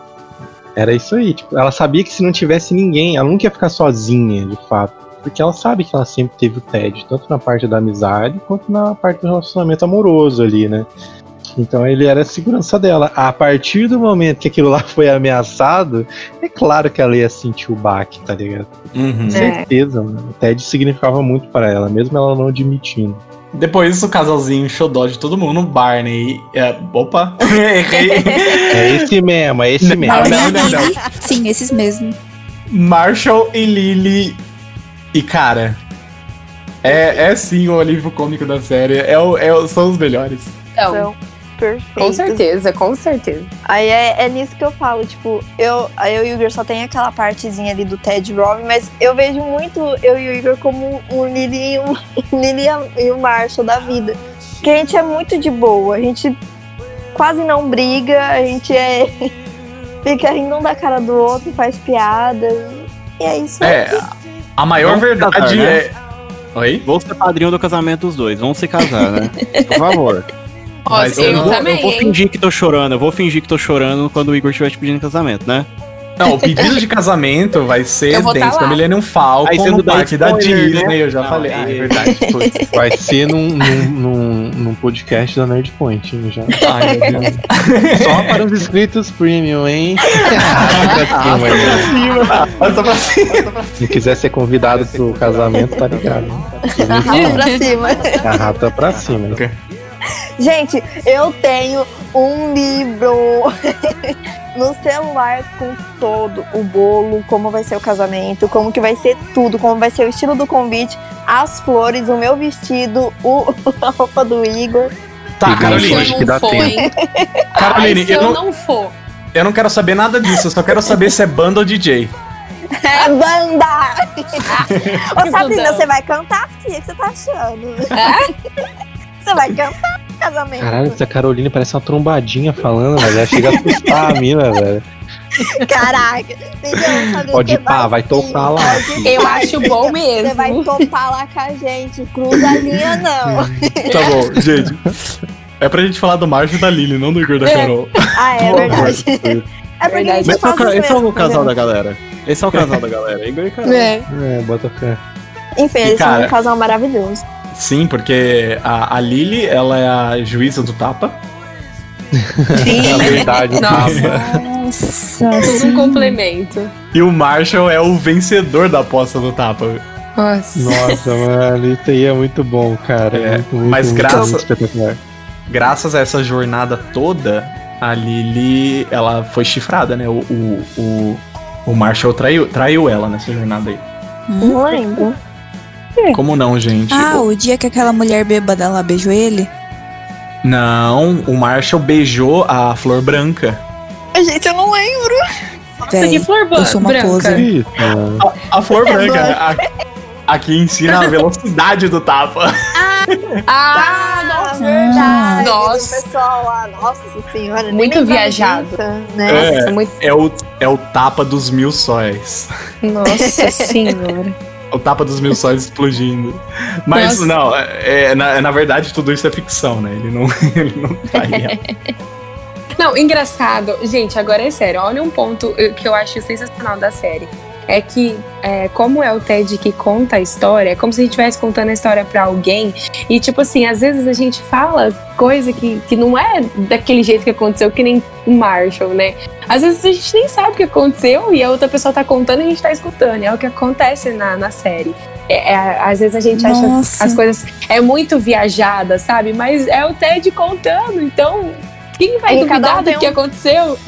era isso aí. Tipo, ela sabia que se não tivesse ninguém, ela nunca ia ficar sozinha, de fato. Porque ela sabe que ela sempre teve o Ted, tanto na parte da amizade quanto na parte do relacionamento amoroso ali, né? Então ele era a segurança dela. A partir do momento que aquilo lá foi ameaçado, é claro que ela ia sentir o baque, tá ligado? Uhum. É. Certeza, mano. O Ted significava muito para ela, mesmo ela não admitindo. Depois o casalzinho xodó de todo mundo, Barney. É, opa, errei. É esse mesmo, é esse mesmo. Não, não, não, não. Sim, esses mesmo. Marshall e Lily. E cara, é, é sim o alívio cômico da série. É, o- é o- são os melhores. Então, São perfeitos. com certeza, com certeza. Aí é, é nisso que eu falo, tipo, eu, eu e o Igor só tem aquela partezinha ali do Ted Robin, mas eu vejo muito eu e o Igor como um Lily e um Lily e o Marshall da vida. Que a gente é muito de boa, a gente quase não briga, a gente é. fica rindo um da cara do outro, faz piada. E é isso aí. É, a maior Vamos verdade casar, né? é. Oi? Vou ser padrinho do casamento dos dois. Vamos se casar, né? Por favor. Mas eu, eu vou, também. eu vou fingir que tô chorando. Eu vou fingir que tô chorando quando o Igor estiver te pedindo casamento, né? Não, o pedido de casamento vai ser vou dentro tá da. Millennium Falcon Aí no dá parque da Disney. né? Eu já Não, falei. Ah, é verdade. Putz. Vai ser num, num, num, num podcast da Nerd Point, hein, já. Ai, meu Deus. Só para os inscritos premium, hein? Arrasta pra cima, hein? Passa pra cima. Se quiser ser convidado pro casamento, tá ligado. Arrasta pra cima. Arrasta pra cima. Gente, eu tenho um livro no celular com todo o bolo, como vai ser o casamento, como que vai ser tudo, como vai ser o estilo do convite, as flores, o meu vestido, o, a roupa do Igor. Tá, Igor, Caroline. acho que dá for, tempo. Caroline, Ai, se eu eu não- não for. Eu não quero saber nada disso, eu só quero saber se é banda ou DJ. É banda! Ô Sabrina, Tudão. você vai cantar, filha? O que você tá achando? Você vai cantar no casamento? Caralho, essa Caroline parece uma trombadinha falando, velho. Ela chega a assustar a mina, velho. Caraca! Pode você pá, vai sim, tocar lá. Eu acho bom Você vai mesmo. topar lá com a gente. Cruza a linha, não. Tá bom, gente. É pra gente falar do Marcio e da Lily, não do Igor da É. Carol. Ah, é Por verdade. É porque a Verdade. gente Mas faz qual, isso esse é o mesmo, casal da entendeu? galera. Esse é o casal da galera. Igor e Carol. É. É, bota fé. Enfim, eles Cara, são um casal maravilhoso. Sim, porque a, a Lily, ela é a juíza do tapa. Na verdade, Nossa. tapa. Nossa. Tudo um complemento. E o Marshall é o vencedor da aposta do tapa. Nossa. Nossa, mano, isso aí é muito bom, cara. É, muito, muito, mas muito, graça- muito espetacular. Graças a essa jornada toda, a Lily, ela foi chifrada, né? O, o, o, o Marshall traiu, traiu ela nessa jornada aí. Não lembro. Como não, gente? Ah, o dia que aquela mulher bêbada lá beijou ele? Não, o Marshall beijou a Flor Branca. Gente, eu não lembro. Nossa, que Véi, flor eu sou uma branca. Isso. A, a Flor Branca, a, a que ensina a velocidade do tapa. Ah, Ah, nossa. verdade. Nossa. O pessoal lá, nossa senhora. Muito viajado. né? É. Nossa, muito... É o, é o tapa dos mil sóis. Nossa senhora. O tapa dos mil sóis explodindo. Mas Nossa. não, é, é, na, na verdade tudo isso é ficção, né? Ele não, ele não tá real. Não, engraçado. Gente, agora é sério. Olha um ponto eh, que eu acho sensacional da série. É que, é, como é o Ted que conta a história, é como se a gente estivesse contando a história pra alguém. E, tipo assim, às vezes a gente fala coisa que, que não é daquele jeito que aconteceu, que nem o Marshall, né? Às vezes a gente nem sabe o que aconteceu e a outra pessoa tá contando e a gente tá escutando. É o que acontece na, na série. É, é, às vezes a gente acha Nossa. as coisas é muito viajada, sabe? Mas é o Ted contando, então quem vai E cada duvidar um do que um- aconteceu?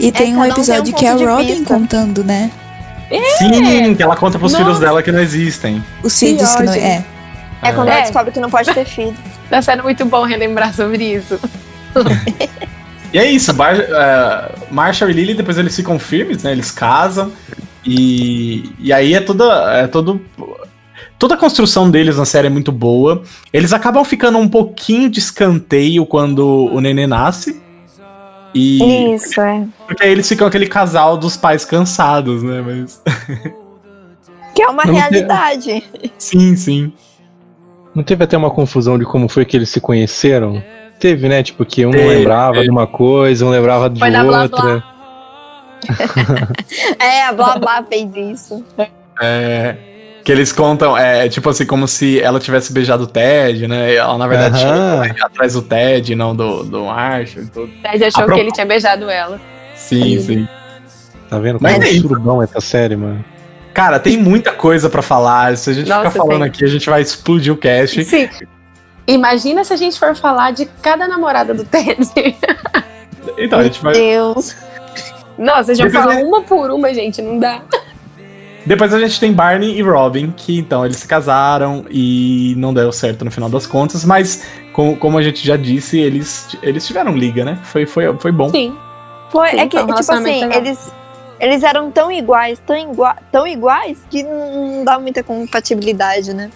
E tem um cada um tem episódio um que é a Robin contando, né? Sim, que ela conta pros Nossa. filhos dela que não existem. Os filhos que não. ódio. É. É quando É. ela descobre que não pode ter filho. Tá sendo muito bom relembrar sobre isso. E é isso, Bar é, Marshall e Lily, depois eles ficam firmes, né? Eles casam. E, e aí é toda. É todo, toda a construção deles na série é muito boa. Eles acabam ficando um pouquinho de escanteio quando o nenê nasce. E. Isso, é. Porque aí eles ficam aquele casal dos pais cansados, né? Mas. Que é uma Não realidade. sim, sim. Não teve até uma confusão de como foi que eles se conheceram? Teve, né? Tipo, que um Teve, lembrava teve. de uma coisa, um lembrava de Foi da Blá outra. É, a Blá Blá fez isso. É, que eles contam, é tipo assim, como se ela tivesse beijado o Ted, né? E ela, na verdade, Aham. tinha atrás do Ted, não do, do Marshall e tudo. O Ted achou A pro- que ele tinha beijado ela. Sim, sim. Tá vendo? Mas Como é é isso. surubão essa série, mano. Cara, tem muita coisa pra falar. Se a gente Nossa, ficar falando tem. aqui, a gente vai explodir o cast. Sim. Imagina se a gente for falar de cada namorada do Ted. Então, a gente vai. Deus. Nossa, a gente vai falar é- uma por uma, gente, não dá. Depois a gente tem Barney e Robin, que então eles se casaram e não deu certo no final das contas, mas com- como a gente já disse, eles, eles tiveram liga, né? Foi, foi, foi bom. Sim. Foi, Sim, é que, tipo assim, legal. eles, eles eram tão iguais, tão, igua tão iguais, que não, dá muita compatibilidade, né?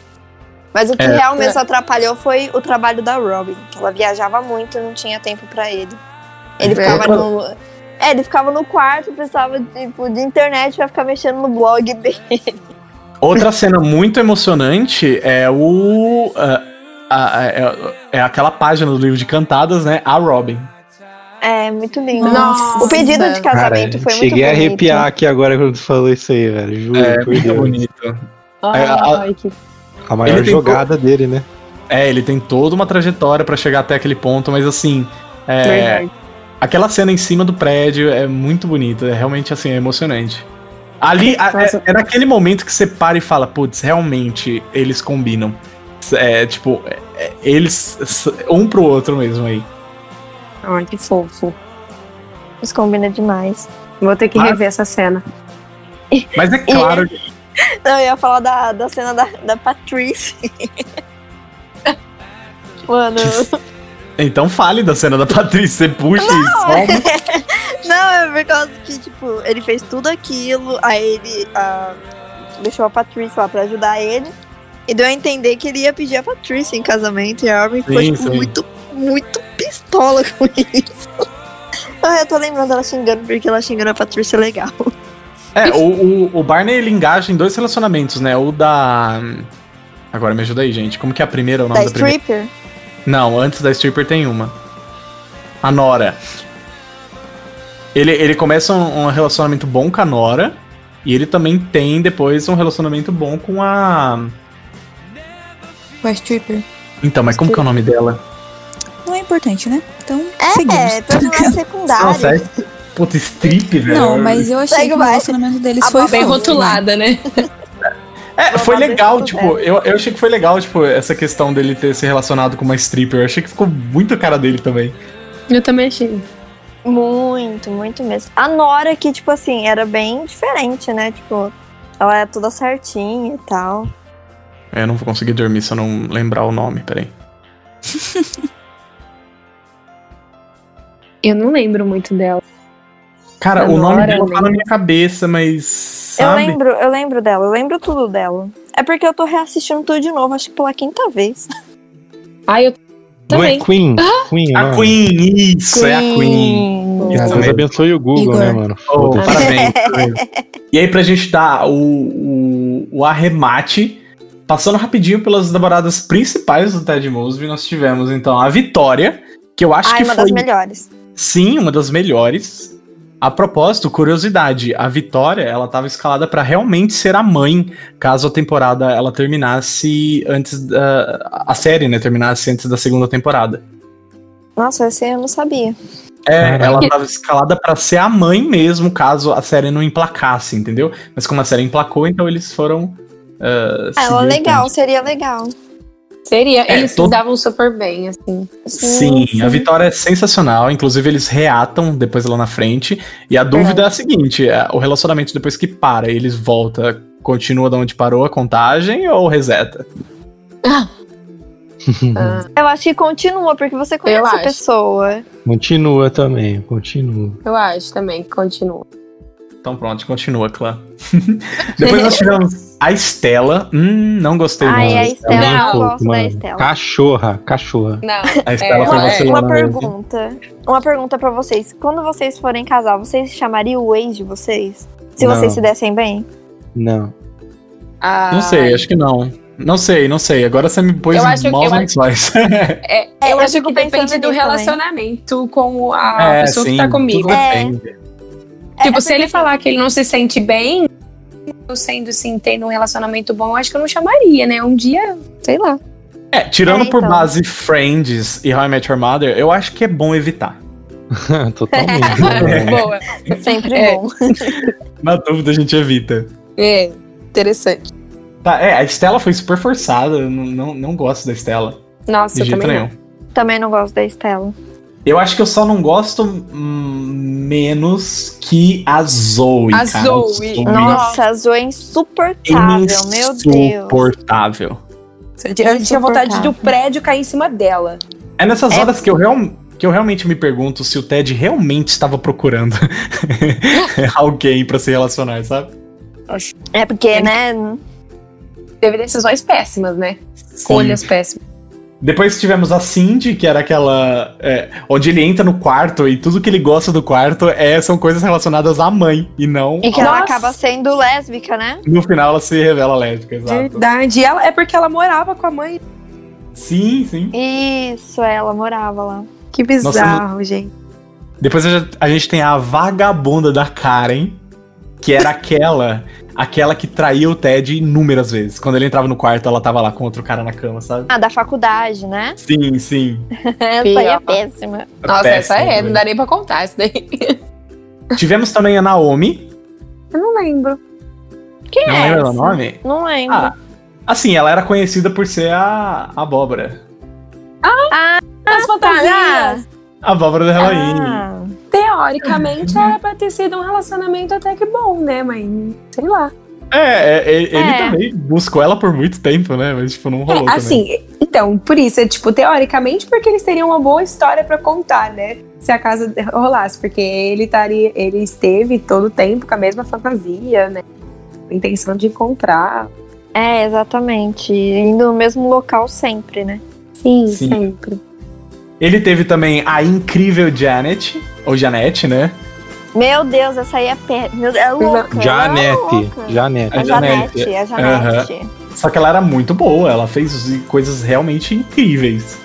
Mas o que É. realmente atrapalhou foi o trabalho da Robin, que ela viajava muito e não tinha tempo pra ele. Ele É. ficava no. É, ele ficava no quarto, precisava tipo, de internet pra ficar mexendo no blog dele. Outra cena muito emocionante é o. a- a- é, é aquela página do livro de cantadas, né? A Robin. É, muito lindo. Nossa. O pedido de casamento foi muito cheguei a bonito. arrepiar aqui agora quando tu falou isso aí, velho. Juro, É, muito Deus. bonito. Ai, a- ai, que... A maior jogada dele, né? É, ele tem toda uma trajetória pra chegar até aquele ponto, mas assim. É, Verdade. Aquela cena em cima do prédio é muito bonita, é realmente assim, é emocionante. Ali, é, é naquele momento que você para e fala, putz, realmente eles combinam. É, tipo, é- é, eles, um pro outro mesmo aí. Ai, que fofo. Isso combina demais. Vou ter que Ah. rever essa cena. Mas é claro, que- Não, eu ia falar da, da cena da, da Patrice. Mano, então fale da cena da Patrícia, você puxa e só. não, é por causa que, tipo, ele fez tudo aquilo, aí ele ah, deixou a Patrice lá pra ajudar ele. E deu a entender que ele ia pedir a Patrice em casamento. E a Armin ficou, Sim, tipo, sim. muito, muito pistola com isso. Ah, eu tô lembrando ela xingando, porque ela xingando a Patrice é legal. É, o, o, o Barney ele engaja em dois relacionamentos, né? O da. Agora me ajuda aí, gente. Como que é a primeira? O nome Da da primeira? Não, antes da stripper tem uma. A Nora. Ele, ele começa um, um relacionamento bom com a Nora. E ele também tem depois um relacionamento bom com a. Com a stripper. Então, mas como que é o nome dela? Não é importante, né? Então, É, seguimos. personagem secundário. Nossa, é. Puta, strip, velho. Não, mas eu achei Segue que o relacionamento deles A foi Bob Bem fofo, rotulada, né? É, foi legal, tipo, eu, eu achei que foi legal, tipo, essa questão dele ter se relacionado com uma stripper. Eu achei que ficou muito a cara dele também. Eu também achei. Muito, muito mesmo. A Nora, que, tipo assim, era bem diferente, né? Tipo, ela é toda certinha e tal. É, eu não vou conseguir dormir se eu não lembrar o nome, peraí. Eu não lembro muito dela. Cara, o nome dela eu tá na minha cabeça, mas. Eu Sabe? lembro, eu lembro dela, eu lembro tudo dela. É porque eu tô reassistindo tudo de novo, acho que pela quinta vez. Ai, eu Não é também. Queen? Queen, A. Queen, isso, é a Queen. Ah, Isso Deus abençoe o Google, Igor. né, mano? Oh, parabéns. parabéns. e aí, pra gente dar o, o, o arremate, passando rapidinho pelas namoradas principais do Ted Mosby, nós tivemos então a Vitória, que eu acho Ai, que uma foi. das melhores. Sim, uma das melhores. A propósito, curiosidade, a Vitória, ela estava escalada para realmente ser a mãe, caso a temporada ela terminasse antes da a série, né, terminasse antes da segunda temporada. Nossa, esse eu não sabia. É, ela estava escalada para ser a mãe mesmo, caso a série não emplacasse, entendeu? Mas como a série emplacou, então eles foram ah, Ah, em legal, seria legal. Seria. É, Eles todo- se davam super bem, assim. Sim, a Vitória é sensacional. Inclusive, eles reatam depois lá na frente. E a dúvida é a seguinte: é, o relacionamento depois que para, eles volta, continua de onde parou a contagem ou reseta? Eu acho que continua, porque você conhece a acho. pessoa. Continua também, continua. Eu acho também que continua. Então pronto, continua, clã. Depois nós tivemos a Estela. Hum, não gostei Ai, muito. a Estela, eu um pouco, gosto da. Estela. Cachorra, cachorra. Não. A Estela É, foi uma- Uma, pergunta. Uma pergunta pra vocês. Quando vocês forem casar, vocês chamariam o ex de vocês? Se Não. vocês se dessem bem? Não. Ah, Não sei, acho que não. Não sei, não sei. Agora você me pôs Eu acho- maus eu acho- lençóis. É, É, eu eu acho fico que depende pensando do relacionamento com a É, pessoa sim, que tá comigo. tudo É. depende. Tipo, É, se ele falar que ele não se sente bem, eu sendo assim, tendo um relacionamento bom, eu acho que eu não chamaria, né? Um dia, sei lá. É, tirando É, por então. base Friends e How I Met Your Mother, eu acho que é bom evitar. Totalmente. né? Boa. Sempre É. bom. Na dúvida, a gente evita. É, interessante. Tá, é, a Estela foi super forçada. eu Não, não, não gosto da Estela. Nossa, De eu também nenhum. não. Também não gosto da Estela. Eu acho que eu só não gosto hum, menos que a Zoe. A cara. Zoe. Nossa, a Zoe é insuportável, meu Deus. Insuportável. Eu tinha- eu tinha vontade de o prédio cair em cima dela. É nessas É- horas que eu, real, que eu realmente me pergunto se o Ted realmente estava procurando alguém pra se relacionar, sabe? É porque, né? Teve decisões péssimas, né? Escolhas péssimas. Depois tivemos a Cindy, que era aquela. é, onde ele entra no quarto e tudo que ele gosta do quarto é, são coisas relacionadas à mãe. E não. E que ela Nossa. acaba sendo lésbica, né? No final ela se revela lésbica, exato. Verdade. E ela, é porque ela morava com a mãe. Sim, sim. Isso, ela morava lá. Que bizarro, gente. Depois a gente tem a vagabunda da Karen, que era aquela. Aquela que traía o Ted inúmeras vezes. Quando ele entrava no quarto, ela tava lá com outro cara na cama, sabe? Ah, da faculdade, né? Sim, sim. Essa aí é péssima. Nossa, essa Péssimo, é, não dá nem pra contar isso daí. Tivemos também a Naomi. Eu não lembro. Quem Não é lembra essa? o nome? Não lembro. Ah, assim, ela era conhecida por ser a, a abóbora. As fantasias. A abóbora da Halloween. Ah, Teoricamente era pra ter sido um relacionamento até que bom, né? Mas sei lá. É, é, é, ele É. também buscou ela por muito tempo, né? Mas, tipo, não rolou É, também. assim, então, por isso, é tipo, teoricamente, porque eles teriam uma boa história pra contar, né? Se a casa rolasse, porque ele estaria, ele esteve todo o tempo com a mesma fantasia, né? Com a intenção de encontrar. é, exatamente. Indo no mesmo local sempre, né? Sim, Sim. sempre. Ele teve também a incrível Janet, ou Janete, né? Meu Deus, essa aí é pé. Meu Deus, é louca. ela é Janete. louca. Janete. A Janete, a Janete. Só que ela era muito boa, ela fez coisas realmente incríveis.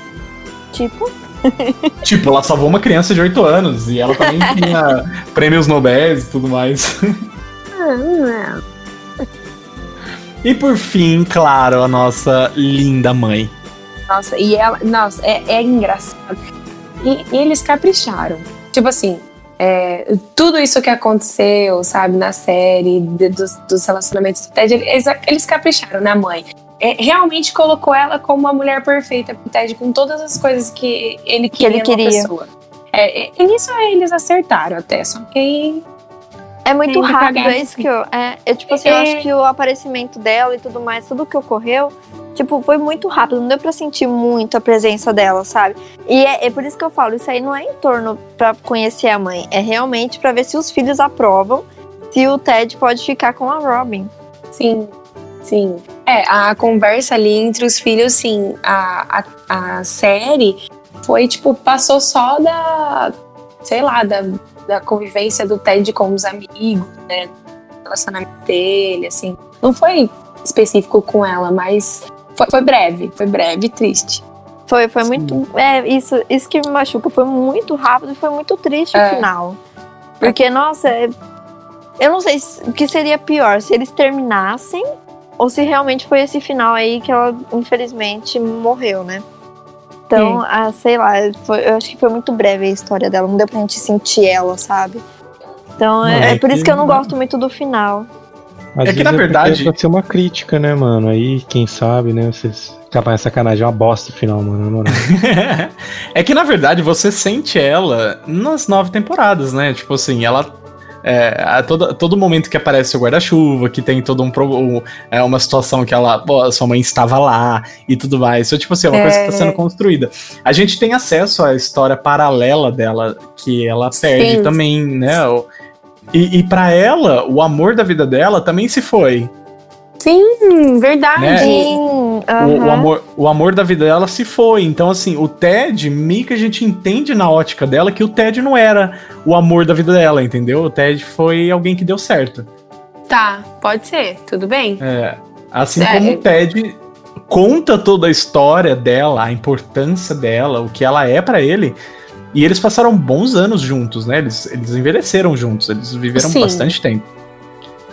Tipo, Tipo, ela salvou uma criança de 8 anos e ela também tinha prêmios Nobel e tudo mais. Ah, não. E por fim, claro, a nossa linda mãe. Nossa, e ela. Nossa, é, é engraçado. E, e eles capricharam. Tipo assim, é, tudo isso que aconteceu, sabe, na série, de- dos, dos relacionamentos do Ted, eles, eles capricharam na mãe. É, realmente colocou ela como uma mulher perfeita pro Ted, com todas as coisas que ele Que ele queria. numa queria. pessoa. É, é, e nisso eles acertaram até, só que é muito rápido, é isso que eu. É, eu, tipo assim, eu É. acho que o aparecimento dela e tudo mais, tudo que ocorreu, tipo, foi muito rápido. Não deu pra sentir muito a presença dela, sabe? E é, é por isso que eu falo, isso aí não é em torno pra conhecer a mãe. É realmente pra ver se os filhos aprovam se o Ted pode ficar com a Robin. Sim, sim. É, a conversa ali entre os filhos, sim. A, a, a série foi, tipo, passou só da, sei lá, da, da convivência do Ted com os amigos, né? Relacionamento dele, assim. Não foi específico com ela, mas foi, foi breve, foi breve e triste. Foi, foi muito. É, isso, isso que me machuca. Foi muito rápido e foi muito triste É. o final. Porque, nossa, é- eu não sei se- o que seria pior, se eles terminassem ou se realmente foi esse final aí que ela, infelizmente, morreu, né? Então, ah, sei lá, foi- eu acho que foi muito breve a história dela. Não deu pra gente sentir ela, sabe? Então, é, é é por isso que eu não gosto muito do final. Às É que, vezes na verdade- Pode ser uma crítica, né, mano? Aí, quem sabe, né? Vocês. Capaz, sacanagem, é uma bosta o final, mano. Na moral. é que na verdade você sente ela nas nove temporadas, né? Tipo assim, ela é, a todo, todo momento que aparece o guarda-chuva, que tem todo um, pro- um- é, uma situação que ela, pô, sua mãe estava lá e tudo mais. Isso, tipo assim, é uma coisa que tá É. sendo construída. A gente tem acesso à história paralela dela, que ela perde Sim. também, né? o- E, e para ela, o amor da vida dela também se foi. Sim, verdade. Né? Sim, O, o amor, o amor da vida dela se foi. Então, assim, o Ted, meio que a gente entende na ótica dela que o Ted não era o amor da vida dela, entendeu? O Ted foi alguém que deu certo. Tá, pode ser, tudo bem. É, assim É. como o Ted conta toda a história dela, a importância dela, o que ela é pra ele. E eles passaram bons anos juntos, né? Eles, eles envelheceram juntos, eles viveram Sim. bastante tempo.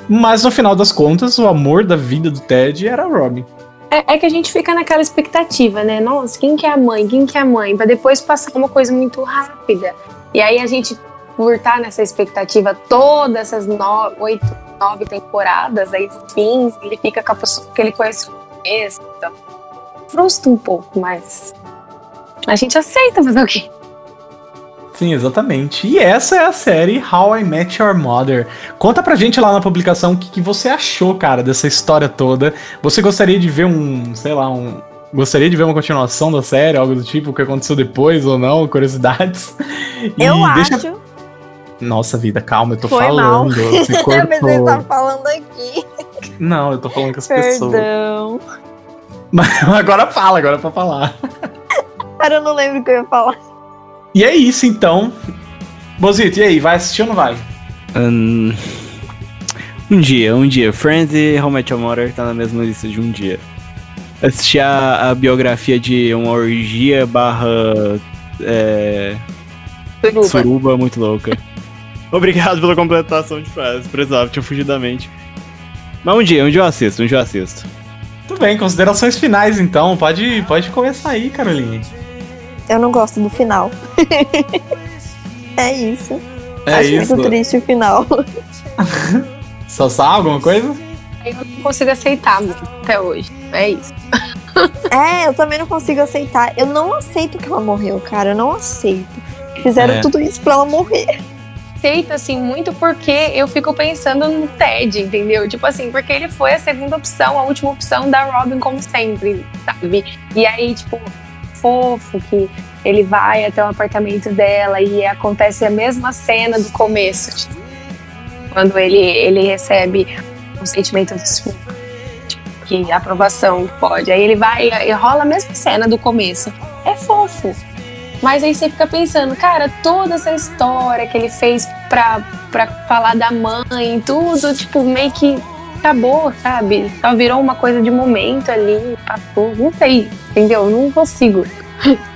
Mas no final das contas, o amor da vida do Ted era a Robin. É, é que a gente fica naquela expectativa, né? Nossa, quem que é a mãe? Quem que é a mãe? Pra depois passar uma coisa muito rápida. E aí a gente, por estar nessa expectativa todas essas no- oito, nove temporadas, aí no fim, ele fica com a pessoa que ele conhece começo. Então, frustra um pouco, mas a gente aceita fazer o quê? Sim, exatamente. E essa é a série How I Met Your Mother. Conta pra gente lá na publicação o que, que você achou, cara, dessa história toda. Você gostaria de ver um, sei lá, um. Gostaria de ver uma continuação da série, algo do tipo, o que aconteceu depois ou não, curiosidades. E Eu deixa- acho. Nossa vida, calma, eu tô Foi falando. Você Eu pensei que cortou. tava falando aqui. Não, eu tô falando com as pessoas. Perdão. Mas agora fala, agora é pra falar. Cara, eu não lembro o que eu ia falar. E é isso então. Bozito, e aí, vai assistir ou não vai? Hum, um dia, um dia. Friends e How Met Your Mother tá na mesma lista de um dia. Assisti a, a biografia de uma orgia barra é, Suruba. suruba muito louca. Obrigado pela completação de frase. Precisava, tinha fugido da mente. Mas um dia, um dia eu assisto, um dia eu assisto. Tudo bem, considerações finais então. Pode, pode começar aí, Caroline. Eu não gosto do final. é isso. É Acho isso. muito triste o final. Só sabe alguma coisa? Eu não consigo aceitar muito até hoje. É isso. É, eu também não consigo aceitar. Eu não aceito que ela morreu, cara. Eu não aceito. Fizeram É. tudo isso pra ela morrer. aceito, assim, muito porque eu fico pensando no Ted, entendeu? Tipo assim, porque ele foi a segunda opção, a última opção da Robin, como sempre, sabe? E aí, tipo, fofo que ele vai até o apartamento dela e acontece a mesma cena do começo, quando ele, ele recebe o sentimento do tipo, que aprovação pode. Aí ele vai e rola a mesma cena do começo. É fofo. Mas aí você fica pensando, cara, toda essa história que ele fez pra, pra falar da mãe, tudo, tipo, meio que acabou, sabe? Só virou uma coisa de momento ali, passou, não sei, entendeu? Não consigo.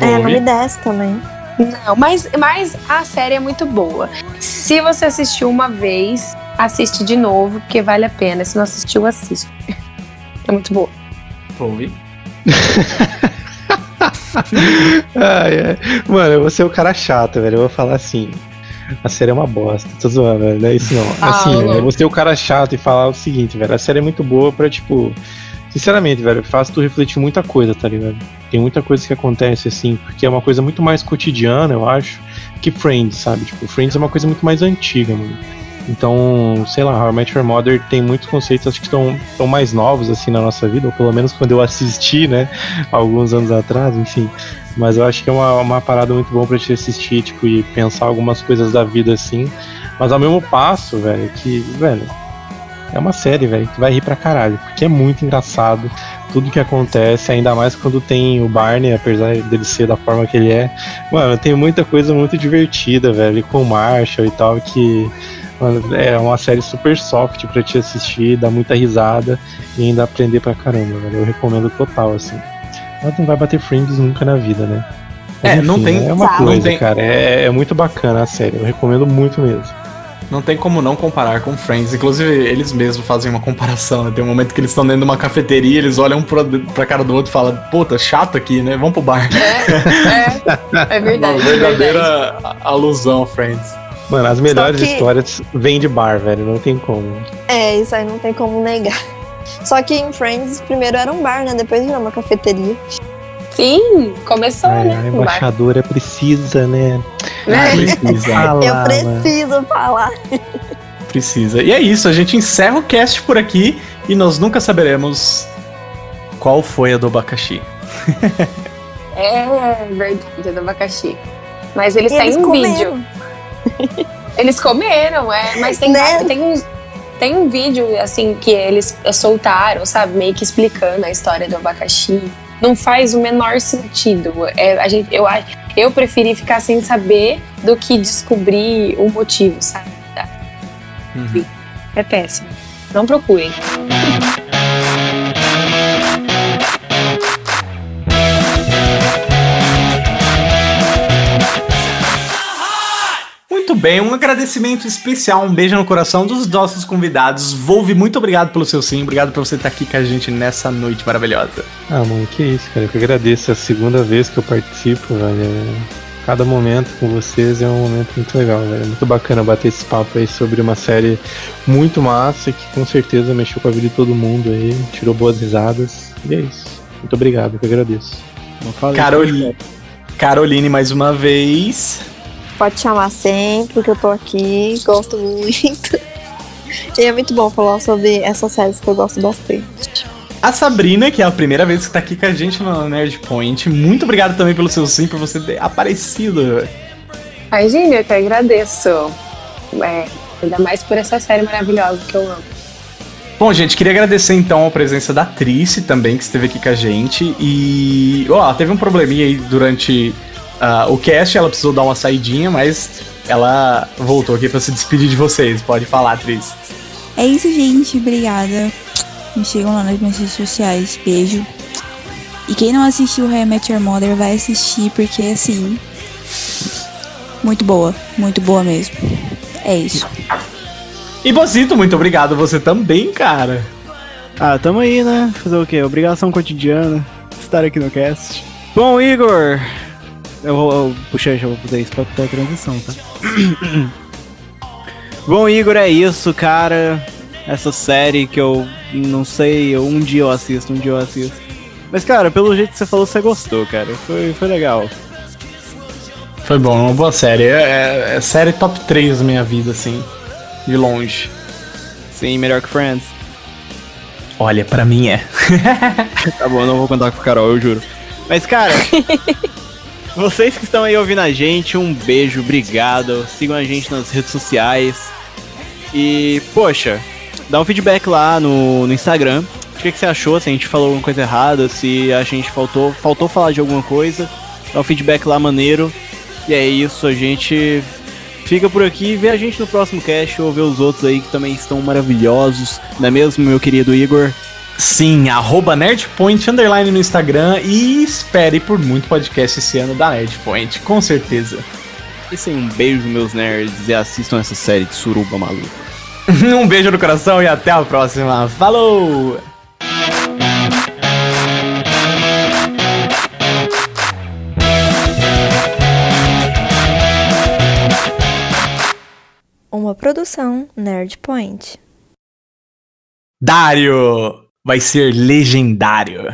É, não me desce também. Não, mas, mas a série é muito boa. Se você assistiu uma vez, assiste de novo, porque vale a pena. Se não assistiu, assiste. É muito boa. Ouvi. Ai, ai. Mano, eu vou ser o cara chato, velho. Eu vou falar assim. A série é uma bosta. Tô zoando, velho. Não é isso não. Ah, Assim, não. eu vou ser o cara chato e falar o seguinte, velho. A série é muito boa pra, tipo. Sinceramente, velho, faz tu refletir muita coisa, tá ligado? Tem muita coisa que acontece, assim, porque é uma coisa muito mais cotidiana, eu acho, que Friends, sabe? Tipo, Friends é uma coisa muito mais antiga, mano. Então, sei lá, How I Met Your Mother tem muitos conceitos, acho que estão tão mais novos, assim, na nossa vida, ou pelo menos quando eu assisti, né, alguns anos atrás, enfim. Mas eu acho que é uma, uma parada muito boa pra te assistir, tipo, e pensar algumas coisas da vida, assim. Mas ao mesmo passo, velho, que, velho, é uma série, velho, que vai rir pra caralho, porque é muito engraçado tudo que acontece, ainda mais quando tem o Barney, apesar dele ser da forma que ele é. Mano, tem muita coisa muito divertida, velho, com o Marshall e tal, que mano, é uma série super soft pra te assistir, dar muita risada e ainda aprender pra caramba, velho. Eu recomendo total, assim. Mas não vai bater Friends nunca na vida, né? Mas, É, não tem- É uma sabe? coisa, não tem- cara. É, é muito bacana a série. Eu recomendo muito mesmo. Não tem como não comparar com Friends. Inclusive, eles mesmos fazem uma comparação, né? Tem um momento que eles estão dentro de uma cafeteria, eles olham pra, pra cara do outro e falam, puta, chato aqui, né? Vamos pro bar. É, é verdade. uma verdadeira alusão, Friends. Mano, as melhores que- histórias vêm de bar, velho. Não tem como. É, isso aí não tem como negar. Só que em Friends, primeiro era um bar, né? Depois virou uma cafeteria. Sim, começou, Ai, né? a o bar. embaixadora precisa, né? Né? Precisa, Eu preciso falar. precisa. E é isso, a gente encerra o cast por aqui e nós nunca saberemos qual foi a do abacaxi. É verdade, do abacaxi. Mas eles E têm eles um comeram. vídeo. Eles comeram, é. Mas tem, Né? tem, um, tem um vídeo, assim, que eles soltaram, sabe? Meio que explicando a história do abacaxi. Não faz o menor sentido. É, a gente, eu, acho- eu preferi ficar sem saber do que descobrir o motivo, sabe? Uhum. É péssimo. Não procurem. Muito bem, um agradecimento especial, um beijo no coração dos nossos convidados. Volve, muito obrigado pelo seu sim, obrigado por você estar aqui com a gente nessa noite maravilhosa. Ah, mano, que isso, cara. Eu que agradeço. É a segunda vez que eu participo, velho. É- Cada momento com vocês é um momento muito legal, velho. É muito bacana bater esse papo aí sobre uma série muito massa que com certeza mexeu com a vida de todo mundo aí, tirou boas risadas. E é isso. Muito obrigado, eu que agradeço. Não falei. Caroline, Caroline, mais uma vez. Pode chamar sempre, que eu tô aqui, gosto muito. E é muito bom falar sobre essas séries que eu gosto bastante. A Sabrina, que é a primeira vez que tá aqui com a gente no Nerd Point. Muito obrigado também pelo seu sim, por você ter aparecido. Ai, gente, eu que agradeço. É, ainda mais por essa série maravilhosa que eu amo. Bom, gente, queria agradecer então a presença da Trice também, que esteve aqui com a gente. E, ó, teve um probleminha aí durante ah, o cast, ela precisou dar uma saidinha, mas ela voltou aqui pra se despedir de vocês. Pode falar, Trice. É isso, gente. Obrigada. Me sigam lá nas minhas redes sociais. Beijo. E quem não assistiu How I Met Your Mother vai assistir, porque assim. Muito boa. Muito boa mesmo. É isso. E Bozito, muito obrigado. Você também, cara. Ah, tamo aí, né? Fazer o quê? Obrigação cotidiana. Estar aqui no cast. Bom, Igor. Eu vou eu, puxa, já vou fazer isso pra ter a transição, tá? Bom, Igor, é isso, cara. Essa série que eu não sei, eu- um dia eu assisto, um dia eu assisto. Mas, cara, pelo jeito que você falou, você gostou, cara. Foi, foi legal. Foi bom, uma boa série. É, é- é série top 3 da minha vida, assim. De longe. Sim, melhor que Friends. Olha, pra mim é. Tá bom, eu não vou contar com o Carol, eu juro. Mas, cara, vocês que estão aí ouvindo a gente, um beijo, obrigado. Sigam a gente nas redes sociais. E, poxa, dá um feedback lá no, no Instagram. O que, que você achou? Se a gente falou alguma coisa errada, se a gente faltou, faltou falar de alguma coisa. Dá um feedback lá maneiro. E é isso, a gente fica por aqui. Vê a gente no próximo cast ou vê os outros aí que também estão maravilhosos. Não é mesmo, meu querido Igor? Sim, arroba Nerdpoint underline no Instagram e espere por muito podcast esse ano da Nerdpoint, com certeza. E sim, um beijo, meus nerds, e assistam essa série de suruba maluca. um beijo no coração e até a próxima. Falou! Uma produção Nerd Point. Dário vai ser legendário.